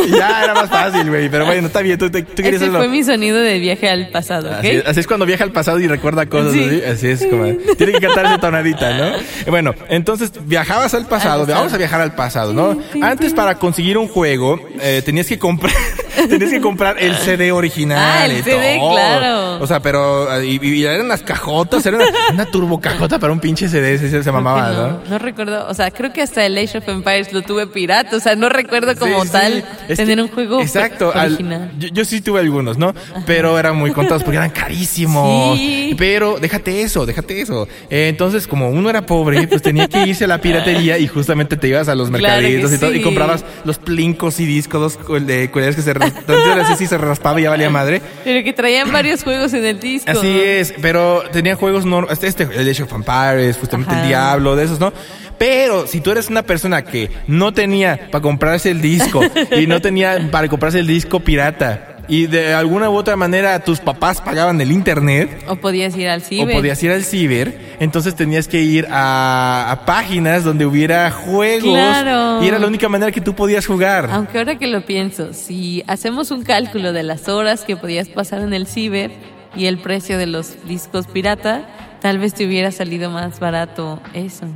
B: Y ya era más fácil, güey. Pero bueno, está bien. Tú, te- tú querías
A: Ese
B: hacerlo.
A: fue mi sonido de viaje al pasado, ¿ok?
B: Así es, así es cuando viaja al pasado y recuerda cosas
A: Sí.
B: así. Así es como. Tiene que cantar esa tonadita, ¿no? [LAUGHS] Bueno, entonces viajabas al pasado.
A: Al.
B: Vamos a viajar al pasado, ¿no? Antes para conseguir un juego eh, tenías que comprar. [LAUGHS] tenías que comprar el CD original.
A: Ah, el CD,
B: todo.
A: claro.
B: O sea, pero. Y, y eran las cajotas. Era una, una turbo cajota para un pinche CD. ese se, mamaba, ¿no?
A: no, no recuerdo, o sea, creo que hasta el Age of Empires lo tuve pirata, o sea, no recuerdo como
B: Sí,
A: tal tener
B: que-
A: un juego
B: exacto, al-
A: original.
B: yo, yo sí tuve algunos, ¿no? Pero eran muy contados porque eran carísimos.
A: Sí.
B: Pero déjate eso, déjate eso. Eh, entonces, como uno era pobre, pues tenía que irse a la piratería y justamente te ibas a los
A: Claro
B: mercaditos y todo y comprabas los plincos y discos de cuales que se así se raspaba y ya valía madre.
A: Pero que traían varios juegos en el disco.
B: Así es, pero tenían juegos no, este, este, el Age of Empires, justamente
A: Ajá.
B: el Diablo, de esos, ¿no? Pero si tú eres una persona que no tenía para comprarse el disco y no tenía para comprarse el disco pirata y de alguna u otra manera tus papás pagaban el internet
A: O podías ir al ciber.
B: o podías ir al ciber, entonces tenías que ir a, a páginas donde hubiera juegos
A: Claro.
B: y era la única manera que tú podías jugar.
A: Aunque ahora que lo pienso, si hacemos un cálculo de las horas que podías pasar en el ciber y el precio de los discos pirata, tal vez te hubiera salido más barato eso.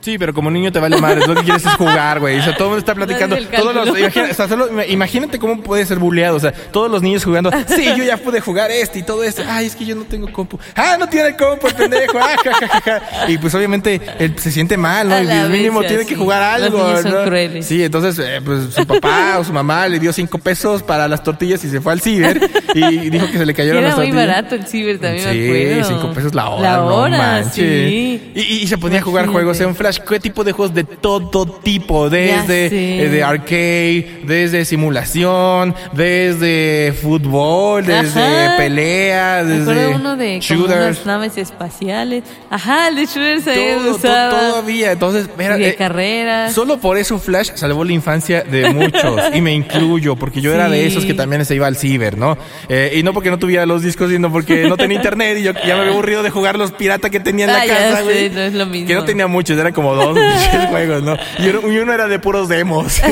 B: Sí, pero como niño te vale madre, lo que quieres es jugar, güey. O sea, todo el mundo está platicando. Todos los, imagina- o sea, solo- imagínate cómo puede ser buleado. O sea, todos los niños jugando. Sí, yo ya pude jugar este y todo esto. Ay, es que yo no tengo compu. Ah, no tiene compu, el pendejo. Ah, ja, ja, ja, ja. Y pues obviamente él se siente mal, ¿no? Y mínimo
A: bestia,
B: tiene que jugar
A: Los
B: algo.
A: son
B: ¿no?
A: crueles.
B: Sí, entonces, eh, pues su papá o su mamá le dio cinco pesos para las tortillas y se fue al ciber y dijo que se le cayeron
A: Era
B: las
A: muy
B: tortillas.
A: barato el ciber también,
B: Sí,
A: me acuerdo.
B: cinco pesos la hora.
A: La
B: no
A: hora,
B: manches.
A: sí.
B: Y, y- y se ponía a jugar
A: Imagínate.
B: juegos en Flash, ¿qué tipo de juegos? De todo tipo, desde eh, de arcade, desde simulación, desde fútbol, desde
A: Ajá.
B: pelea, desde
A: uno de como
B: shooters.
A: unas naves espaciales. Ajá, el de shooters ahí
B: Todo, todavía, entonces, mira,
A: de
B: eh,
A: carreras.
B: Solo por eso Flash salvó la infancia de muchos y me incluyo porque yo era de esos que también se iba al ciber, ¿no? Eh, y no porque no tuviera los discos, sino porque no tenía internet y yo ya me había aburrido de jugar los pirata que tenía en la
A: Ah,
B: casa, güey.
A: no es lo mismo.
B: Que no tenía muchos, eran como dos [LAUGHS] juegos, ¿no? Y uno, y uno era de puros demos. [LAUGHS]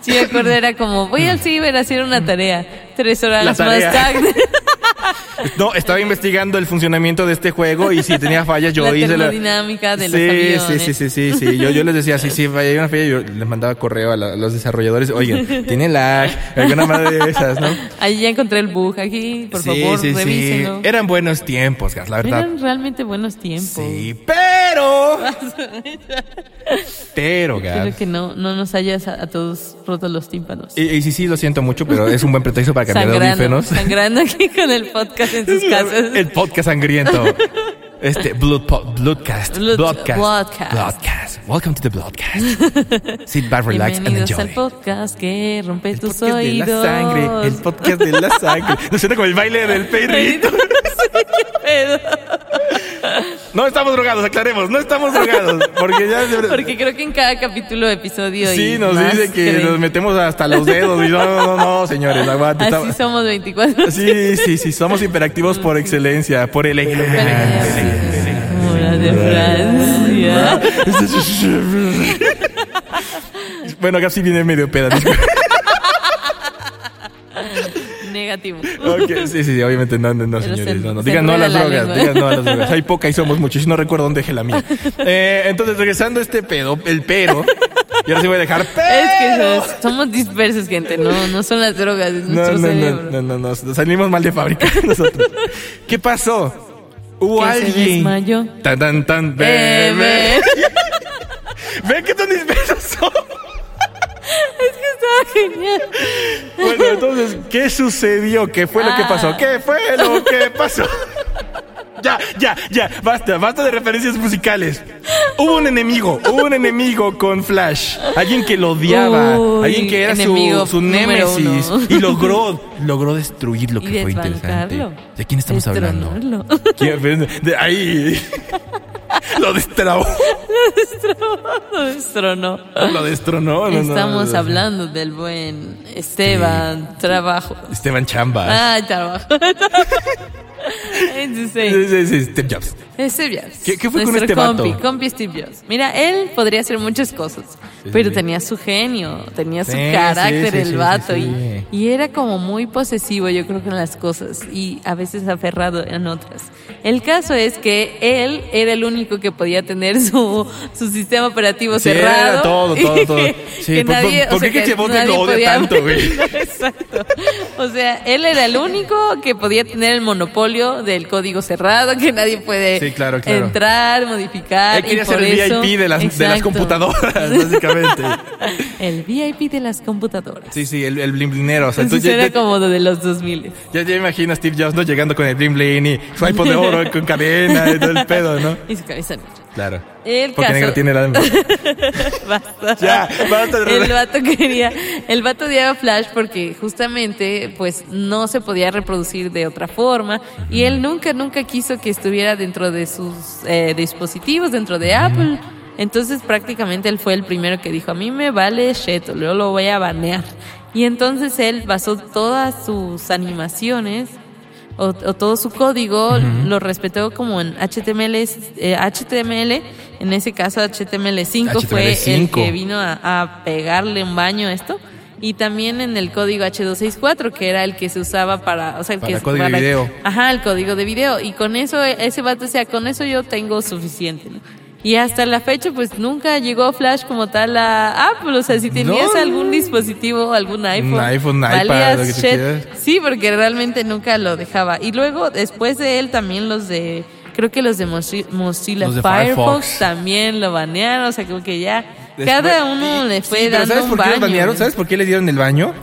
A: Sí, me acuerdo, era como, voy al ciber a hacer una tarea. Tres horas más tarde. [LAUGHS]
B: no, estaba investigando el funcionamiento de este juego y si tenía fallas yo
A: la
B: hice la...
A: termodinámica de
B: sí,
A: aviones.
B: sí, sí, sí, sí, sí. Yo, yo les decía, sí, sí, hay una falla, yo les mandaba correo a, la- a los desarrolladores, oigan, tiene lag, alguna madre de esas, ¿no?
A: Ahí ya encontré el bug aquí, por
B: sí,
A: favor,
B: sí.
A: revísenlo.
B: Eran buenos tiempos, Gas, la verdad.
A: Eran realmente buenos tiempos.
B: Sí, pero... pero, [LAUGHS]
A: Espero
B: Gas.
A: que no, no nos hayas a, a todos roto los tímpanos.
B: Y, y sí, sí, lo siento mucho, pero es un buen pretexto para cambiar de
A: sangrando,
B: audífonos.
A: sangrando aquí con el podcast en sus [LAUGHS] casas.
B: El podcast sangriento. Este, Blood po- Bloodcast.
A: Blood-
B: Bloodcast.
A: Bloodcast.
B: Bloodcast. Welcome to the Bloodcast. [LAUGHS] Sit back, relax and
A: Bienvenidos
B: enjoy.
A: al podcast que rompe
B: El
A: tus
B: podcast de la sangre. El podcast de la sangre. No suena como el baile del perrito.
A: Pero-
B: No estamos drogados, aclaremos. No estamos drogados. Porque ya.
A: Porque creo que en cada capítulo, episodio
B: Sí,
A: y
B: nos dice que
A: creen.
B: nos metemos hasta los dedos. Y no, no, no, no, señores. Aguante.
A: Así somos 24.
B: Sí, sí, sí. Somos hiperactivos por excelencia. Por el
A: Como la de Francia.
B: Bueno, acá sí viene medio peda. [LAUGHS]
A: Negativo.
B: Ok, sí, sí, sí, obviamente no, no, no,
A: Pero
B: señores,
A: se-
B: no, no. Digan no a las
A: la
B: drogas,
A: lengua.
B: digan no a las drogas. [LAUGHS] Hay poca y somos muchos, no recuerdo dónde dejé la mía. Eh, entonces, regresando a este pedo, el pero, y ahora sí voy a dejar pero.
A: Es que somos, dispersos, gente. No, no son las drogas, es
B: No, no,
A: cerebro.
B: no, no, no, no, salimos mal de fábrica [LAUGHS] nosotros. ¿Qué pasó? Hubo
A: Que se
B: alguien.
A: desmayó.
B: Tan, tan, tan,
A: Bebé.
B: bebé. [LAUGHS] Ven que tan dispersos somos.
A: Genial.
B: Bueno, entonces, ¿qué sucedió? ¿Qué fue lo que
A: Ah.
B: pasó? ¿Qué fue lo que pasó? [LAUGHS] Ya, ya, ya, basta, basta de referencias musicales. Hubo un enemigo, hubo un enemigo con Flash. Alguien que lo odiaba,
A: Uy,
B: alguien que era su, su némesis.
A: uno.
B: Y logró, logró destruir lo
A: Y
B: que fue interesante. ¿De quién estamos hablando? ¿Quién? [LAUGHS] De ahí. Lo destrabó.
A: Lo destronó.
B: Lo destronó. no, no,
A: Estamos
B: no.
A: hablando del buen Esteban Trabajo.
B: Esteban Chambas.
A: Ah, trabajo. [LAUGHS]
B: Sí, sí, sí, Steve Jobs.
A: Steve Jobs.
B: ¿Qué- qué fue con
A: Nuestro
B: este vato?
A: compi, compi Steve Jobs. Mira, él podría hacer muchas cosas, pero tenía su genio, tenía su
B: Sí,
A: carácter
B: sí, sí,
A: el
B: sí,
A: vato
B: sí,
A: Y, y era como muy posesivo, yo creo en las cosas y a veces aferrado en otras. El caso es que él era el único que podía tener su, su sistema operativo
B: Sí,
A: cerrado.
B: era todo, todo, todo. Sí,
A: que
B: ¿por-
A: nadie,
B: por
A: o
B: qué que
A: nadie
B: lo odia
A: podía-
B: tanto, güey? [LAUGHS]
A: Exacto. O sea, él era el único que podía tener el monopolio del código cerrado, que nadie puede
B: Sí, claro, claro.
A: entrar, modificar.
B: Él quería
A: y por
B: ser el
A: eso-
B: VIP de las, de las computadoras, [LAUGHS] básicamente.
A: El VIP de las computadoras.
B: Sí, sí, el, el blimblinero. O sea,
A: Entonces
B: entonces ya,
A: era como de los 2000.
B: ya, ya imagino a Steve Jobs ¿no? llegando con el bling bling y su iPod de oro con cadena y todo el pedo, ¿no?
A: Y su
B: Claro.
A: El
B: Porque
A: caso-
B: negro tiene la... [LAUGHS]
A: Basta.
B: Ya, basta de
A: El vato quería, el vato odiaba Flash porque justamente pues no se podía reproducir de otra forma y él nunca, nunca quiso que estuviera dentro de sus eh, dispositivos, dentro de Apple. Entonces prácticamente él fue el primero que dijo, a mí me vale shit, yo lo voy a banear. Y entonces él basó todas sus animaciones o, o todo su código lo respetó como en HTML, eh, HTML, en ese caso HTML5 fue el
B: HTML5.
A: que vino a, a pegarle un baño a esto. Y también en el código H264, que era el que se usaba para, o sea, el
B: Para
A: que
B: código de video.
A: Ajá, el código de video. Y con eso, ese vato decía, con eso yo tengo suficiente, ¿no? Y hasta la fecha, pues nunca llegó Flash como tal a Apple. O sea, si tenías
B: No.
A: algún dispositivo, algún iPhone,
B: iPhone, iPad,
A: valías shit. Sí, porque realmente nunca lo dejaba. Y luego, después de él, también los de, creo que los de Mozi- Mozilla
B: Los de
A: Firefox,
B: Firefox.
A: también lo banearon. O sea, como que ya
B: Después-
A: cada uno le fue
B: sí, pero
A: dando
B: ¿sabes
A: un
B: por qué los
A: baño.
B: banearon? ¿Sabes por qué le dieron el baño?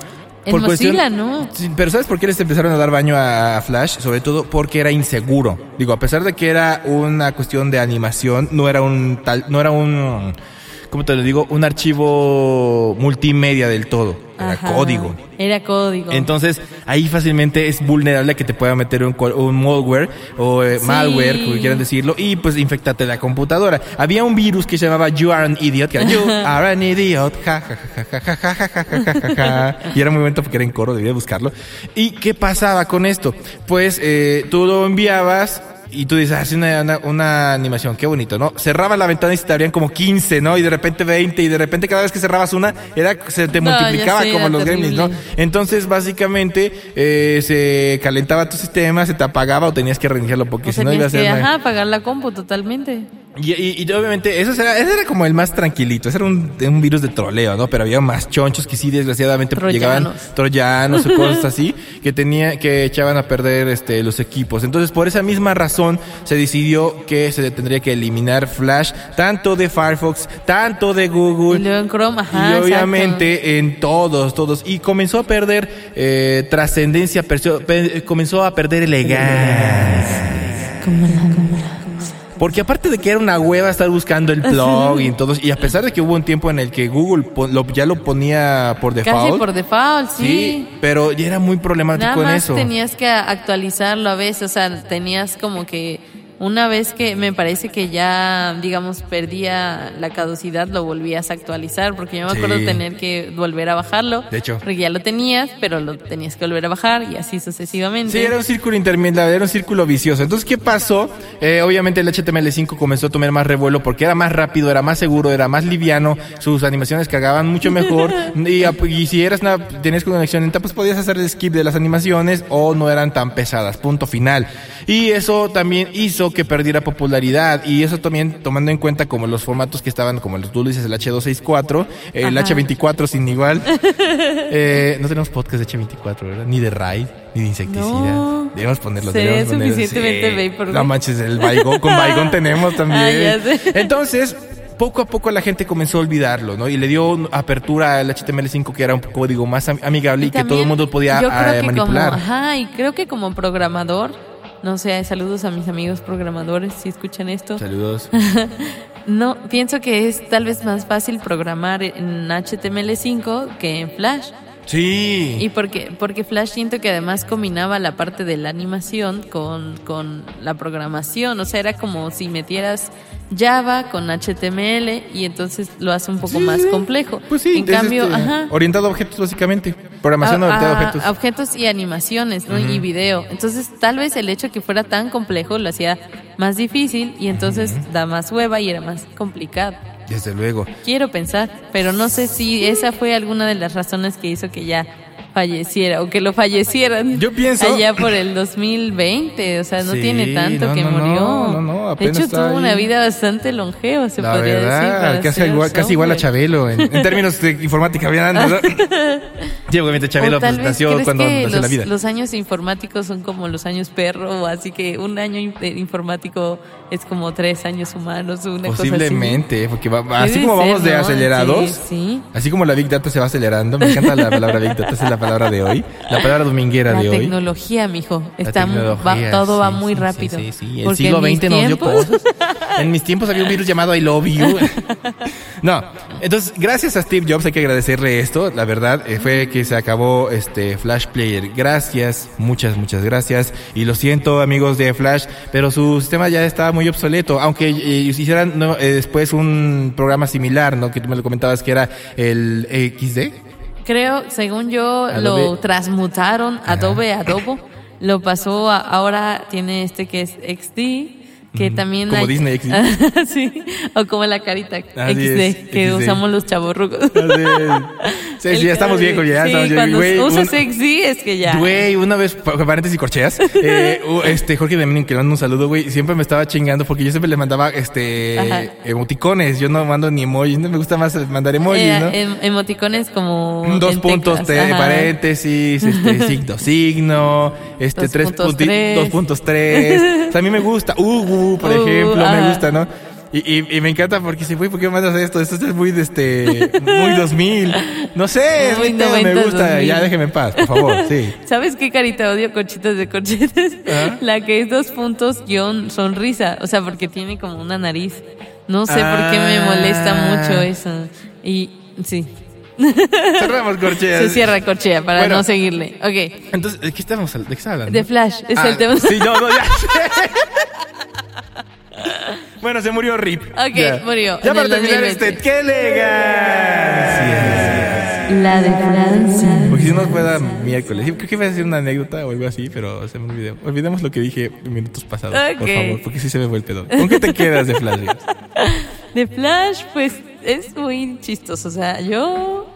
A: En
B: por cuestión-
A: Mozilla, ¿no?
B: Pero ¿sabes por qué les empezaron a dar baño a Flash? Sobre todo porque era inseguro. Digo, a pesar de que era una cuestión de animación, no era un tal, no era un, ¿cómo te lo digo? Un archivo multimedia del todo. Era código.
A: Era código.
B: Entonces, ahí fácilmente es vulnerable a que te pueda meter un, un malware o malware, como quieran decirlo, y pues infectarte la computadora. Había un virus que se llamaba You Are an Idiot, que era You Are an Idiot, ja, ja, ja, Y era muy bonito porque era en coro, debía buscarlo. ¿Y qué pasaba con esto? Pues eh, tú lo enviabas y tú dices, ah, es una, una, una animación, qué bonito, ¿no? Cerrabas la ventana y se te abrían como 15, ¿no? Y de repente 20, y de repente cada vez que cerrabas una, era, se te
A: No,
B: multiplicaba
A: sé,
B: como los gremlins, ¿no? Entonces, básicamente, eh, se calentaba tu sistema, se te apagaba o tenías que reiniciarlo porque
A: O
B: si no iba a ser...
A: ajá, apagar la compu totalmente.
B: Y, y- y obviamente, eso era, ese era como el más tranquilito, ese era un, un virus de troleo, ¿no? Pero había más chonchos que sí, desgraciadamente,
A: Troyanos.
B: llegaban troyanos o cosas [LAUGHS] así, que tenía, que echaban a perder este, los equipos. Entonces, por esa misma razón, se decidió que se tendría que eliminar Flash, tanto de Firefox, tanto de Google,
A: Y luego en Chrome, ajá.
B: y
A: exacto.
B: obviamente en todos, todos. Y comenzó a perder eh, trascendencia, comenzó a perder elegancia. Porque aparte de que era una hueva estar buscando el blog y en todos, y a pesar de que hubo un tiempo en el que Google lo- ya lo ponía por default.
A: Casi por default, sí.
B: sí, pero ya era muy problemático
A: Nada
B: en
A: más
B: eso.
A: tenías que actualizarlo a veces, o sea, tenías como que una vez que me parece que ya, digamos, perdía la caducidad, lo volvías a actualizar, porque yo me acuerdo
B: Sí.
A: tener que volver a bajarlo.
B: De hecho.
A: Porque ya lo tenías, pero lo tenías que volver a bajar y así sucesivamente.
B: Sí, era un círculo interminable, era un círculo vicioso. Entonces, ¿qué pasó? Eh, obviamente el HTML5 comenzó a tomar más revuelo porque era más rápido, era más seguro, era más liviano, sus animaciones cagaban mucho mejor [LAUGHS] y, ap- y si eras una, tenías conexión lenta, pues podías hacer el skip de las animaciones o no eran tan pesadas, punto final. Y eso también hizo que perdiera popularidad y eso también tomando en cuenta como los formatos que estaban, como los tú dices, el H264, el
A: Ajá.
B: H24 sin igual. [LAUGHS] Eh, no tenemos podcast de H24, ¿verdad? Ni de RAID, ni de insecticida.
A: No.
B: Debemos ponerlo.
A: Se
B: debemos ponerlo.
A: suficientemente
B: Sí.
A: vapor,
B: No manches, el Baigón, con Baigón [LAUGHS] tenemos también.
A: Ah.
B: Entonces, poco a poco la gente comenzó a olvidarlo, ¿no? Y le dio apertura al HTML5 que era un código más am- amigable y, que todo el mundo podía
A: yo creo
B: ah,
A: que
B: manipular.
A: Como, ajá, y creo que como programador, no sé, saludos a mis amigos programadores si escuchan esto.
B: Saludos. [LAUGHS]
A: No, pienso que es tal vez más fácil programar en HTML5 que en Flash.
B: Sí.
A: Y porque, porque Flash siento que además combinaba la parte de la animación con, con la programación. O sea, era como si metieras Java con HTML y entonces lo hace un poco
B: Sí,
A: más complejo.
B: Pues sí,
A: en cambio,
B: este,
A: ajá.
B: orientado a objetos básicamente. Programación
A: a-
B: orientada a
A: a-
B: objetos.
A: a objetos y animaciones, ¿no? Y video. Entonces, tal vez el hecho que fuera tan complejo lo hacía más difícil y entonces da más hueva y era más complicado.
B: Desde luego.
A: Quiero pensar, pero no sé si esa fue alguna de las razones que hizo que ya falleciera o que lo fallecieran.
B: Yo pienso-
A: allá por el 2020, o sea, no
B: Sí,
A: tiene tanto
B: no,
A: que
B: no, no,
A: murió.
B: no, no,
A: de
B: apenas
A: hecho
B: está
A: tuvo una vida bastante longeva, se
B: La
A: podría decir.
B: verdad,
A: para
B: casi igual, casi igual a. Chabelo en, en términos de informática. ¿no? [LAUGHS] sí, obviamente Chabelo pues, nació cuando nació
A: los,
B: la vida.
A: los años informáticos son como los años perro, así que un año de informático es como tres años humanos, una
B: Posiblemente, porque va-
A: cosa así.
B: así
A: Debe
B: como vamos
A: ser,
B: de
A: ¿no?
B: acelerados,
A: Sí, sí.
B: así como la Big Data se va acelerando, me encanta la palabra Big Data, esa es la palabra de hoy, la palabra dominguera
A: La
B: de hoy.
A: tecnología, mijo,
B: La
A: está va- todo va
B: sí,
A: muy
B: sí,
A: rápido.
B: Sí, sí. El
A: Porque
B: siglo XX nos dio cosas. En mis tiempos había un virus llamado I Love You. No, entonces, gracias a Steve Jobs hay que agradecerle esto. La verdad eh, fue que se acabó este Flash Player. Gracias, muchas, muchas gracias. Y lo siento, amigos de Flash, pero su sistema ya estaba muy obsoleto. Aunque eh, hicieran no, eh, después un programa similar, ¿no? Que tú me lo comentabas que era el XD.
A: Creo, según yo,
B: Adobe.
A: lo transmutaron Adobe a Adobe. Lo pasó a- ahora tiene este que es XD, que también
B: como
A: hay-
B: Disney XD. [LAUGHS]
A: sí, o como la carita
B: Así
A: XD
B: es,
A: que
B: XD.
A: usamos los chavorrucos. [LAUGHS]
B: Sí, sí, ya estamos viejos, ya
A: Sí,
B: estamos
A: cuando
B: Güey,
A: usas
B: un-
A: XD es que ya.
B: Güey, una vez, pa- paréntesis corcheas, [LAUGHS] eh, este, Jorge de que le mando un saludo, güey, siempre me estaba chingando porque yo siempre le mandaba, este,
A: Ajá.
B: emoticones, yo no mando ni emojis, no me gusta más mandar emojis,
A: Eh,
B: ¿no?
A: em- emoticones como
B: Dos puntos, te- paréntesis, este, [LAUGHS] signo, signo, este,
A: Dos
B: tres
A: puntos
B: punti-
A: tres.
B: dos puntos tres. O sea, a mí me gusta, uh, uh, por
A: Uh,
B: ejemplo, me
A: ajá.
B: gusta, ¿no? Y, y, y me encanta porque dice, güey, ¿por qué me mandas esto? Esto es muy, de este, muy 2000. No sé, es
A: Muy
B: me
A: 90s,
B: gusta.
A: 2000.
B: Ya déjeme en paz, por favor, sí. [LAUGHS]
A: ¿Sabes qué carita odio corchitas de corchetes?
B: Ajá.
A: La que es dos puntos guion sonrisa. O sea, porque tiene como una nariz. No sé por qué me
B: Ah.
A: molesta mucho eso. Y sí,
B: Cerramos corcheas.
A: se cierra corchea para
B: Bueno.
A: no seguirle. Ok.
B: Entonces, ¿de qué estamos ¿De qué hablando?
A: De Flash, es
B: Ah,
A: el tema.
B: Sí, no, no, ya. [LAUGHS] bueno, se murió Rip.
A: Ok,
B: Ya.
A: murió
B: Ya
A: en
B: para terminar
A: 2020.
B: este, ¡qué elegancia!
A: La de Francia.
B: Porque si no nos pueda miércoles. Creo que iba a decir una anécdota o algo así, pero se me olvidó. Olvidemos lo que dije en minutos pasados, por
A: Ok.
B: favor, porque sí se me fue el pedo. ¿Con qué te quedas de Flash? [LAUGHS]
A: De Flash, pues es muy chistoso. O sea, yo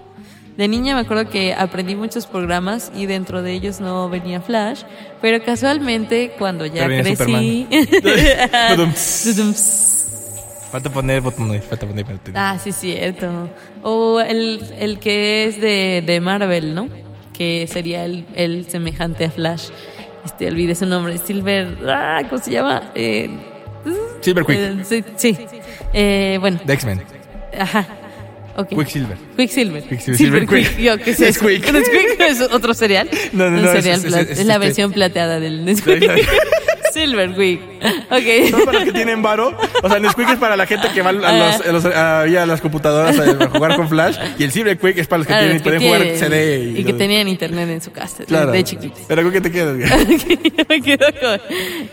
A: de niña me acuerdo que aprendí muchos programas y dentro de ellos no venía Flash, pero casualmente cuando ya crecí. [LAUGHS]
B: Falta poner botones, falta poner
A: ah, sí, cierto. O el, el que es de, de Marvel, ¿no? Que sería el, el semejante a Flash. Este, olvidé su nombre. Silver. Ah, ¿Cómo se llama? Eh,
B: Silver Quick,
A: eh, sí. sí. Eh, bueno,
B: de X-Men.
A: ajá. Ok.
B: Quicksilver.
A: Quicksilver.
B: Quicksilver.
A: Silver
B: Silver Quick.
A: Quick. Yo, ¿qué es?
B: Quick. [LAUGHS]
A: Nesquik es otro cereal. [LAUGHS]
B: No, no,
A: Un
B: no, es-
A: cereal
B: es- es-
A: es,
B: es
A: la
B: este-
A: versión plateada del Nesquik.
B: Sí, sí.
A: Silver Quick.
B: Son
A: Ok.
B: para los que tienen varo. O sea, el Nesquik es para la gente que va a, los, a, los- a- a las computadoras a, jugar con Flash. Y el Silver Quick es para los que,
A: Claro,
B: tienen,
A: los que
B: pueden jugar
A: tienen-
B: CD.
A: y,
B: Y,
A: que
B: los-
A: tenían internet en su casa
B: Claro.
A: de chiquitos.
B: Pero ¿con qué te quedas? [LAUGHS]
A: Yo me quedo con,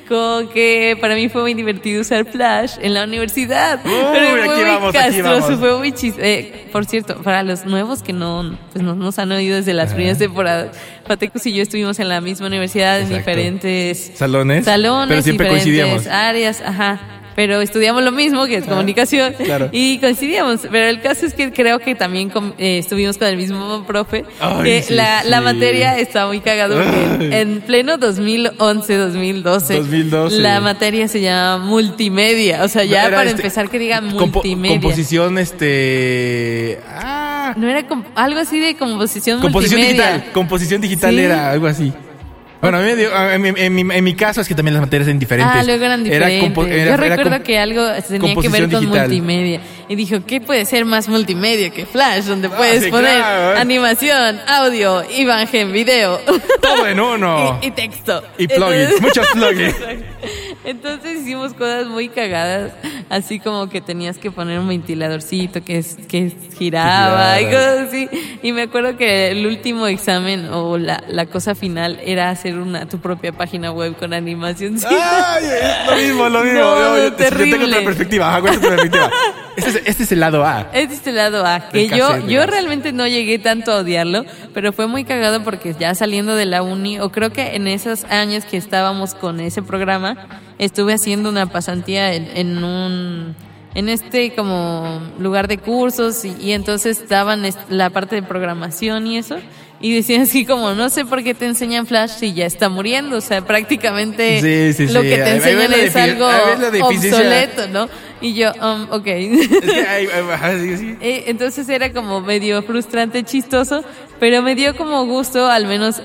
A: con que para mí fue muy divertido usar Flash en la universidad.
B: Uy,
A: pero fue
B: aquí
A: muy
B: vamos, aquí
A: castroso,
B: vamos.
A: fue muy chis eh, Por cierto, para los nuevos que no, pues no nos han oído desde las primeras temporadas, Patecus y yo estuvimos en la misma universidad en
B: Exacto.
A: diferentes
B: Salones.
A: salones,
B: Pero siempre
A: diferentes
B: coincidíamos.
A: áreas, ajá. Pero estudiamos lo mismo, que es comunicación,
B: claro.
A: y coincidíamos. Pero el caso es que creo que también eh, estuvimos con el mismo profe,
B: Ay,
A: que
B: sí,
A: la, materia está muy cagado. porque en pleno 2011, 2012,
B: 2012.
A: la materia se llama multimedia. O sea, ya
B: Era
A: para
B: este-
A: empezar que diga
B: Compo-
A: multimedia.
B: composición, este. Ah.
A: No era algo así de composición,
B: Composición
A: multimedia.
B: digital. Composición digital
A: Sí.
B: era algo así. Bueno, a mí en, mi- en mi, en mi caso es que también las materias eran diferentes.
A: Ah, luego eran
B: Era
A: diferentes.
B: era-
A: Yo recuerdo que algo tenía que ver con
B: digital.
A: multimedia. Y dijo, ¿qué puede ser más multimedia que Flash? Donde puedes
B: Ah, sí,
A: poner
B: claro, ¿eh?
A: animación, audio, imagen, video.
B: Todo en uno. [LAUGHS]
A: y, y texto.
B: Y plugins, muchos [LAUGHS] plugins.
A: Entonces hicimos cosas muy cagadas, así como que tenías que poner un ventiladorcito que, es- que giraba y cosas así. Y me acuerdo que el último examen o la, la cosa final era hacer una tu propia página web con animación.
B: Ay, es lo mismo, lo mismo.
A: No,
B: yo,
A: terrible.
B: tengo otra perspectiva. Ajá, ¿cuál es tu perspectiva? Este es, este es el lado A.
A: Es de este lado A, que yo,
B: cassette,
A: yo realmente no llegué tanto a odiarlo, pero fue muy cagado porque ya saliendo de la uni, o creo que en esos años que estábamos con ese programa, estuve haciendo una pasantía en, en un en este como lugar de cursos y, y entonces daban la parte de programación y eso. Y decían así como no sé por qué te enseñan Flash si ya está muriendo o sea prácticamente
B: Sí, sí,
A: lo que te enseñan es algo obsoleto no y yo um, ok. [LAUGHS] Eh, Entonces era como medio frustrante, chistoso, pero me dio como gusto al menos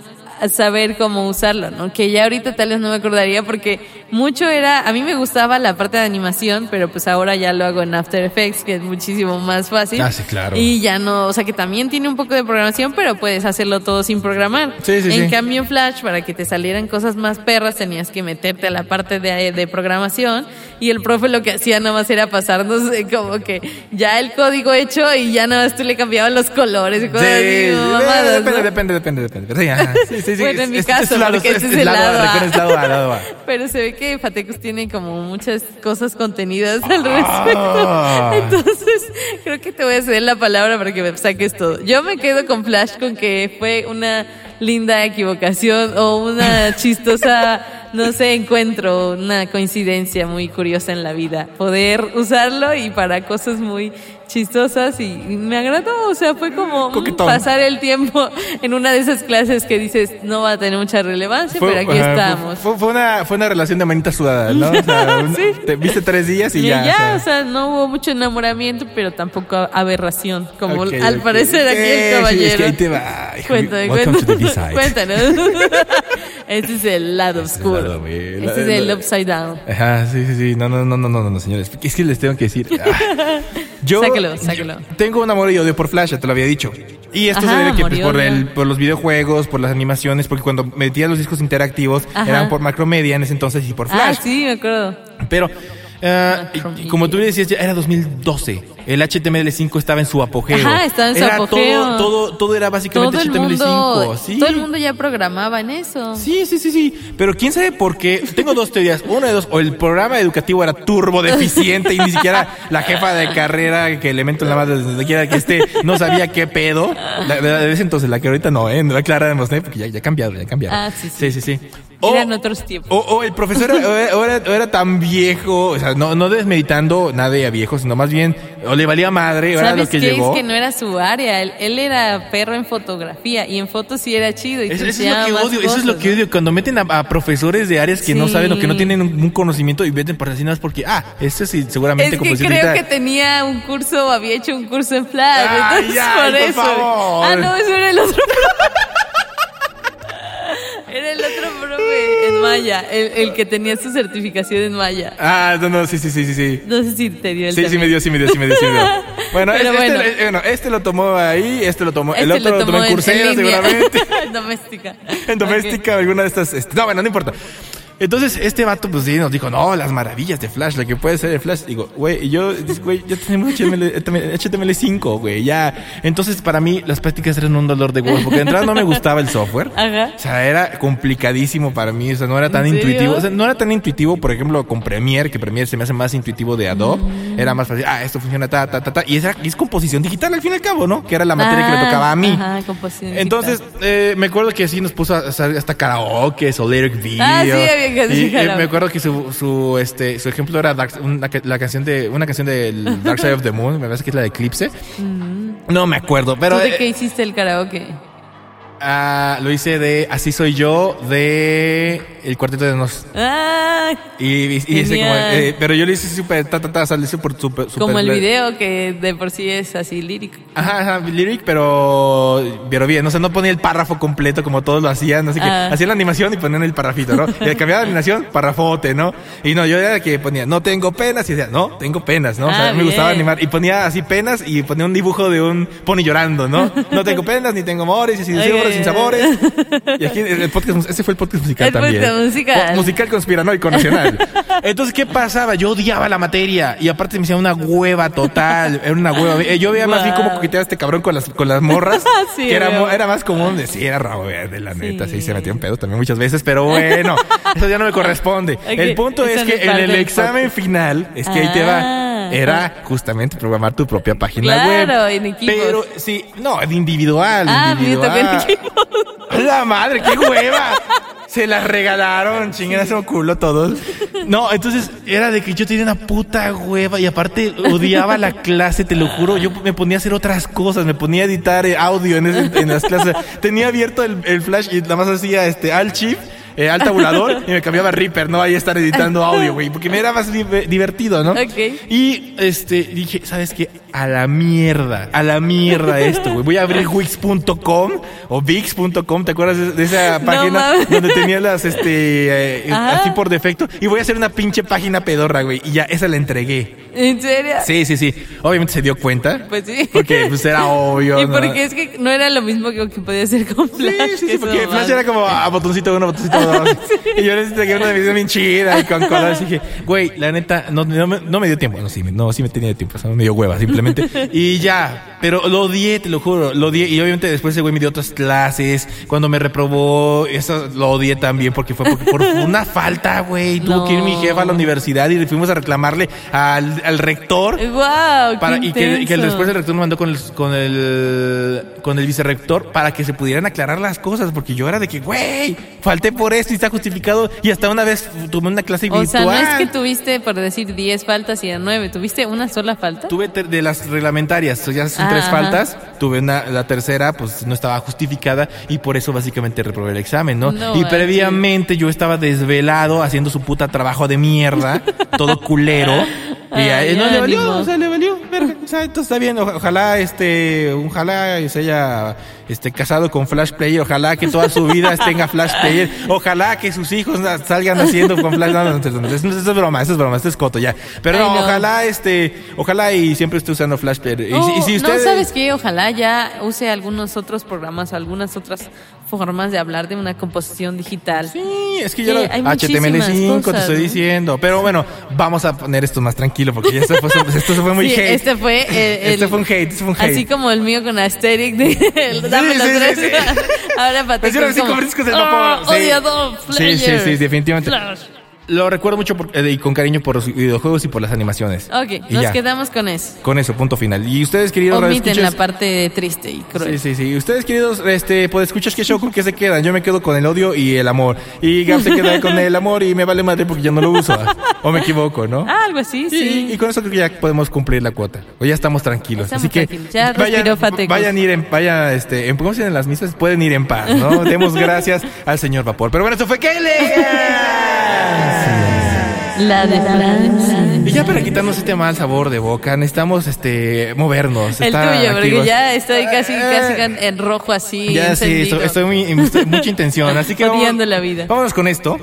A: saber cómo usarlo, ¿no? Que ya ahorita tal vez no me acordaría porque mucho era, a mí me gustaba la parte de animación, pero pues ahora ya lo hago en After Effects, que es muchísimo más fácil.
B: Ah, sí, claro.
A: Y ya no, o sea que también tiene un poco de programación, pero puedes hacerlo todo sin programar.
B: Sí, sí,
A: en
B: sí.
A: cambio en Flash, para que te salieran cosas más perras, tenías que meterte a la parte de, de programación y el profe lo que hacía nada más era pasarnos [LAUGHS] como que ya el código hecho y ya nada más tú le cambiabas los colores y
B: Sí,
A: cosas así,
B: sí,
A: mamadas,
B: depende,
A: ¿no?
B: depende, depende, depende. Sí, ajá. Sí, sí, sí.
A: Bueno, en mi
B: Este-
A: caso,
B: este
A: porque este es el lado A.
B: recuerda, es lado A, lado A. [LAUGHS]
A: Pero se ve que Fatecus tiene como muchas cosas contenidas al
B: Ah.
A: respecto. Entonces, creo que te voy a ceder la palabra para que me saques todo. Yo me quedo con Flash con que fue una linda equivocación o una chistosa, no sé, encuentro, una coincidencia muy curiosa en la vida. Poder usarlo y para cosas muy chistosas y me agradó, o sea, fue como mm,
B: Coquetón.
A: pasar el tiempo [LAUGHS] en una de esas clases que dices no va a tener mucha relevancia, pero aquí
B: ajá,
A: estamos.
B: Fue, fue una, fue una relación de manita sudada, ¿no? O sea, [LAUGHS] un-
A: Sí.
B: te viste tres días y
A: Y
B: ya.
A: ya,
B: o
A: o sea, no hubo mucho enamoramiento, pero tampoco aberración, como al parecer aquí
B: Eh,
A: el caballero.
B: es que ahí te va.
A: Cuéntame, cuéntanos. Cuéntanos. Este es el lado
B: Este
A: oscuro.
B: lado, güey. La-
A: Este es el
B: la-
A: upside down.
B: Ajá, sí, sí, sí. No, no, no, no, no, no, no, señores. Es que les tengo que decir. ah. [LAUGHS] Yo
A: Sáquelo, sáquelo.
B: tengo un amor y odio por Flash, ya te lo había dicho. Y esto se debe que pues, por, el, por los videojuegos, por las animaciones, porque cuando metía los discos interactivos
A: Ajá.
B: eran por Macromedia en ese entonces y por
A: Ah,
B: Flash.
A: sí, me acuerdo.
B: Pero, ah,
A: Macromedia.
B: y como tú decías, ya era 2012. El HTML5 estaba en su apogeo.
A: Ajá, estaba en su
B: Era
A: apogeo.
B: Todo, todo, todo era básicamente
A: Todo el
B: HTML5.
A: mundo,
B: sí.
A: todo el mundo ya programaba en eso.
B: Sí, sí, sí, sí. Pero quién sabe por qué. Tengo dos teorías. Una de dos. O el programa educativo era turbo deficiente y ni siquiera la jefa de carrera que elemento en la madre, donde quiera que esté, no sabía qué pedo. La, de, de ese entonces, la que ahorita no, ¿eh? La Clara de Mosné, porque ya, ya ha cambiado, ya ha cambiado.
A: Ah, sí, sí.
B: Sí, sí, sí.
A: Eran otros tiempos.
B: O, o el profesor era, o era, o era- o tan viejo, o sea, no, no desmeditando nada a viejo, sino más bien, o le valía madre, o era lo
A: ¿Sabes
B: que
A: qué?
B: llegó.
A: Es que no era su área. Él, él era perro en fotografía y en fotos sí era chido. Y
B: Eso, eso es lo que odio, eso es lo
A: cosas,
B: que
A: ¿no?
B: odio. Cuando meten a, a profesores de áreas que no
A: Sí.
B: saben o que no tienen un, un conocimiento y meten nada más porque, ah, este sí, seguramente
A: Es
B: como
A: que creo
B: ahorita-
A: que tenía un curso, había hecho un curso en Flash.
B: Ay,
A: entonces
B: ay,
A: por
B: por
A: eso.
B: favor.
A: Ah, no, eso era el otro [LAUGHS] Maya, el, el que tenía su certificación en Maya.
B: Ah, no, no, sí, sí, sí, sí.
A: No sé si te dio el
B: Sí, sí me dio, sí me dio, sí me dio, sí me dio. [LAUGHS] Bueno, este,
A: bueno.
B: Este, eh, bueno, este lo tomó ahí, este lo tomó, el
A: Este
B: otro lo tomó en Coursera seguramente. [LAUGHS]
A: En doméstica. [LAUGHS]
B: en doméstica, alguna de estas. este, no, bueno, no importa. Entonces, este vato, pues sí, nos dijo, no, las maravillas de Flash, lo que puede ser el Flash. Digo, güey, y yo, güey, ya tenemos HTML, HTML5, güey, ya. Entonces, para mí, las prácticas eran un dolor de huevos, porque de entrada no me gustaba el software. [LAUGHS]
A: Ajá.
B: O sea, era complicadísimo para mí, o sea, no era tan intuitivo. O sea, no era tan intuitivo, por ejemplo, con Premiere, que Premiere se me hace más intuitivo de Adobe.
A: Mm.
B: Era más fácil, ah, esto funciona, ta, ta, ta, ta. Y, esa, y es composición digital al fin y al cabo, ¿no? Que era la materia que me
A: Ah,
B: tocaba a mí.
A: Ajá, composición
B: Entonces, eh, me acuerdo que sí nos puso a hacer hasta karaoke, o lyric video.
A: Ah, sí, había que
B: Y, me acuerdo que su, su, este, su ejemplo era Dark- una, la canción de, una canción del Dark Side of the Moon, me parece que es la de Eclipse. No me acuerdo, pero
A: ¿Tú de
B: eh,
A: qué hiciste el karaoke?
B: ah, lo hice de Así soy yo, de El Cuarteto de Nos.
A: Ah,
B: Y, y- y hice como, eh, pero yo lo hice súper, ta, ta, ta, o sea, hice por súper,
A: como el video que de por sí es así lírico.
B: Ajá, ajá, lyric, pero, pero bien, o sea, no ponía el párrafo completo como todos lo hacían, así que
A: Ah.
B: hacían la animación y ponían el parrafito, ¿no? Y cambiaba la animación, parrafote, ¿no? Y no, yo era que ponía, no tengo penas, y decía, no, tengo penas, ¿no? O sea,
A: Ah,
B: me gustaba animar, y ponía así penas y ponía un dibujo de un pony llorando, ¿no? No tengo penas, ni tengo amores, y sin
A: Ok.
B: sabores, sin sabores. [LAUGHS] Y aquí el, podcast, ese fue el podcast musical
A: El
B: también.
A: Musical.
B: Musical conspiranoico nacional. [LAUGHS] Entonces, ¿qué pasaba? Yo odiaba la materia y aparte me hacía una hueva total. Era una hueva. Eh, Yo veía más bien cómo coqueteaba este cabrón con las, con las morras. [LAUGHS]
A: Sí,
B: que era, era más común decir, era rabo verde, la neta. Sí,
A: Sí.
B: se metió en pedo también muchas veces, pero bueno, [LAUGHS] eso ya no me corresponde. El punto es que en el examen final, es que ahí te
A: Ah.
B: va, era justamente programar tu propia página
A: Claro,
B: web.
A: en equipos.
B: Pero sí, no, de individual.
A: Ah, en
B: individual.
A: equipo.
B: La madre, qué hueva. Se las regalaron, chingadas un culo todos. No, entonces era de que yo tenía una puta hueva y aparte odiaba la clase, te lo juro. Yo me ponía a hacer otras cosas, me ponía a editar eh, audio en, las clases. Tenía abierto el, el flash y nada más hacía este alt shift. Eh, al tabulador y me cambiaba a Reaper, ¿no? Ahí estar editando audio, güey, porque me era más di- divertido, ¿no?
A: Ok.
B: Y este dije, ¿sabes qué? A la mierda, a la mierda esto, güey. Voy a abrir wix.com o vix.com, ¿te acuerdas de, de esa
A: No
B: página
A: mames.
B: donde tenía las este eh, así por defecto y voy a hacer una pinche página pedorra, güey, y ya esa la entregué.
A: ¿En serio?
B: Sí, sí, sí. Obviamente se dio cuenta.
A: Pues sí.
B: Porque pues era obvio. [LAUGHS]
A: Y
B: ¿no?
A: porque es que no era lo mismo que, que podía hacer con
B: Sí,
A: Flash.
B: sí, sí,
A: que
B: porque Flash era como a botoncito uno, botoncito dos. [LAUGHS] Y yo les entregué una edición bien chida y con colores. Y dije, güey, la neta, no, no, me, no me dio tiempo. No, sí, me- no, sí me tenía tiempo. O sea, me dio hueva, simplemente. Y ya. Pero lo odié, te lo juro. Lo odié. Y obviamente después ese güey me dio otras clases. Cuando me reprobó, eso lo odié también porque fue porque por una falta, güey. Tuvo
A: No.
B: que ir mi jefa a la universidad y le fuimos a reclamarle al, al rector.
A: ¡Wow!
B: Para, y, que, y que
A: intenso.
B: después el rector me mandó con el, con el con el vicerrector para que se pudieran aclarar las cosas, porque yo era de que, güey, falté por esto y está justificado. Y hasta una vez tomé una clase
A: O sea, no
B: virtual.
A: es que tuviste, por decir, 10 faltas y eran 9. ¿Tuviste una sola falta?
B: Tuve de las reglamentarias, ya son
A: Ah,
B: tres
A: ajá.
B: faltas. Tuve una, la tercera, pues no estaba justificada y por eso básicamente reprobé el examen, ¿no?
A: No
B: y previamente yo estaba desvelado haciendo su puta trabajo de mierda, todo culero. [LAUGHS] Y no le valió, o sea, le valió. verga. O sea, entonces está bien. Oja- Ojalá, este, ojalá se haya este, casado con Flash Player. Ojalá que toda su vida tenga Flash Player. Ojalá que sus hijos salgan haciendo con Flash. No, no, no, no, es broma, eso es broma, esto es coto ya. Pero no, ojalá, este, ojalá y siempre esté usando Flash Player. Y, si-
A: Oh,
B: y si
A: No. ¿sabes qué? Ojalá ya use algunos otros programas, algunas otras formas de hablar de una composición digital.
B: Sí, es que
A: Sí,
B: lo,
A: hay
B: HTML5
A: muchísimas
B: te
A: cosas,
B: estoy diciendo. Pero bueno, vamos a poner esto más tranquilo porque ya esto fue, esto se fue muy
A: Sí,
B: hate.
A: este fue eh,
B: Este fue un hate, este fue un hate.
A: Así como el mío con Asterix de [LAUGHS] el Dame
B: Sí,
A: los
B: sí,
A: tres.
B: sí, sí. [LAUGHS]
A: Ahora para ti
B: Hicieron
A: es
B: cinco
A: como,
B: frescos del
A: "Ah,
B: vapor. Sí.
A: odiador,
B: Sí, sí,
A: player".
B: sí, definitivamente.
A: Flash.
B: Lo recuerdo mucho por- eh, y con cariño por los videojuegos y por las animaciones.
A: Ok,
B: Y
A: nos
B: ya.
A: quedamos con eso.
B: Con eso, punto final. Y ustedes, queridos
A: Omiten la parte triste y cruel.
B: Sí, sí, sí. Ustedes, queridos, este, pues escuchas qué show con qué se quedan. Yo me quedo con el odio y el amor. Y Gab se queda con el amor y me vale madre porque ya no lo uso. o me equivoco, ¿no?
A: Ah, algo así,
B: Y,
A: sí.
B: y con eso creo que ya podemos cumplir la cuota. O ya estamos tranquilos.
A: Estamos
B: Así que
A: tranquilos. Ya
B: vayan, vayan ir en, vaya, este, en, ¿cómo se las misas? Pueden ir en paz, ¿no? Demos gracias al señor Vapor. Pero bueno, eso fue [LAUGHS]
A: La de Francia.
B: Y ya para quitarnos este mal sabor de boca, necesitamos este movernos.
A: El
B: estar
A: tuyo, porque ya estoy casi,
B: Eh,
A: casi en- en rojo así.
B: Ya sí,
A: encendido.
B: estoy, estoy muy, estoy mucha intención. Así que vamos-
A: la vida.
B: Vámonos con esto.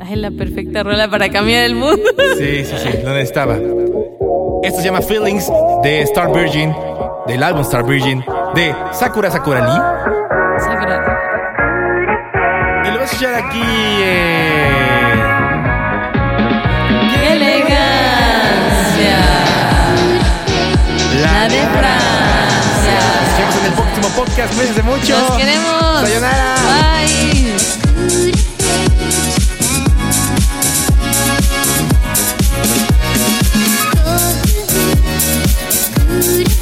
A: Ay, la perfecta rola para cambiar el mundo.
B: Sí, sí, sí, lo necesitaba. Esto se llama Feelings de Star Virgin, del álbum Star Virgin, de Sakura Sakura vas a escuchar aquí. eh,
A: ¡Qué elegancia! La de Francia.
B: Nos vemos en el próximo podcast. Cuídense mucho.
A: Nos queremos.
B: Sayonara.
A: Bye.
C: 「い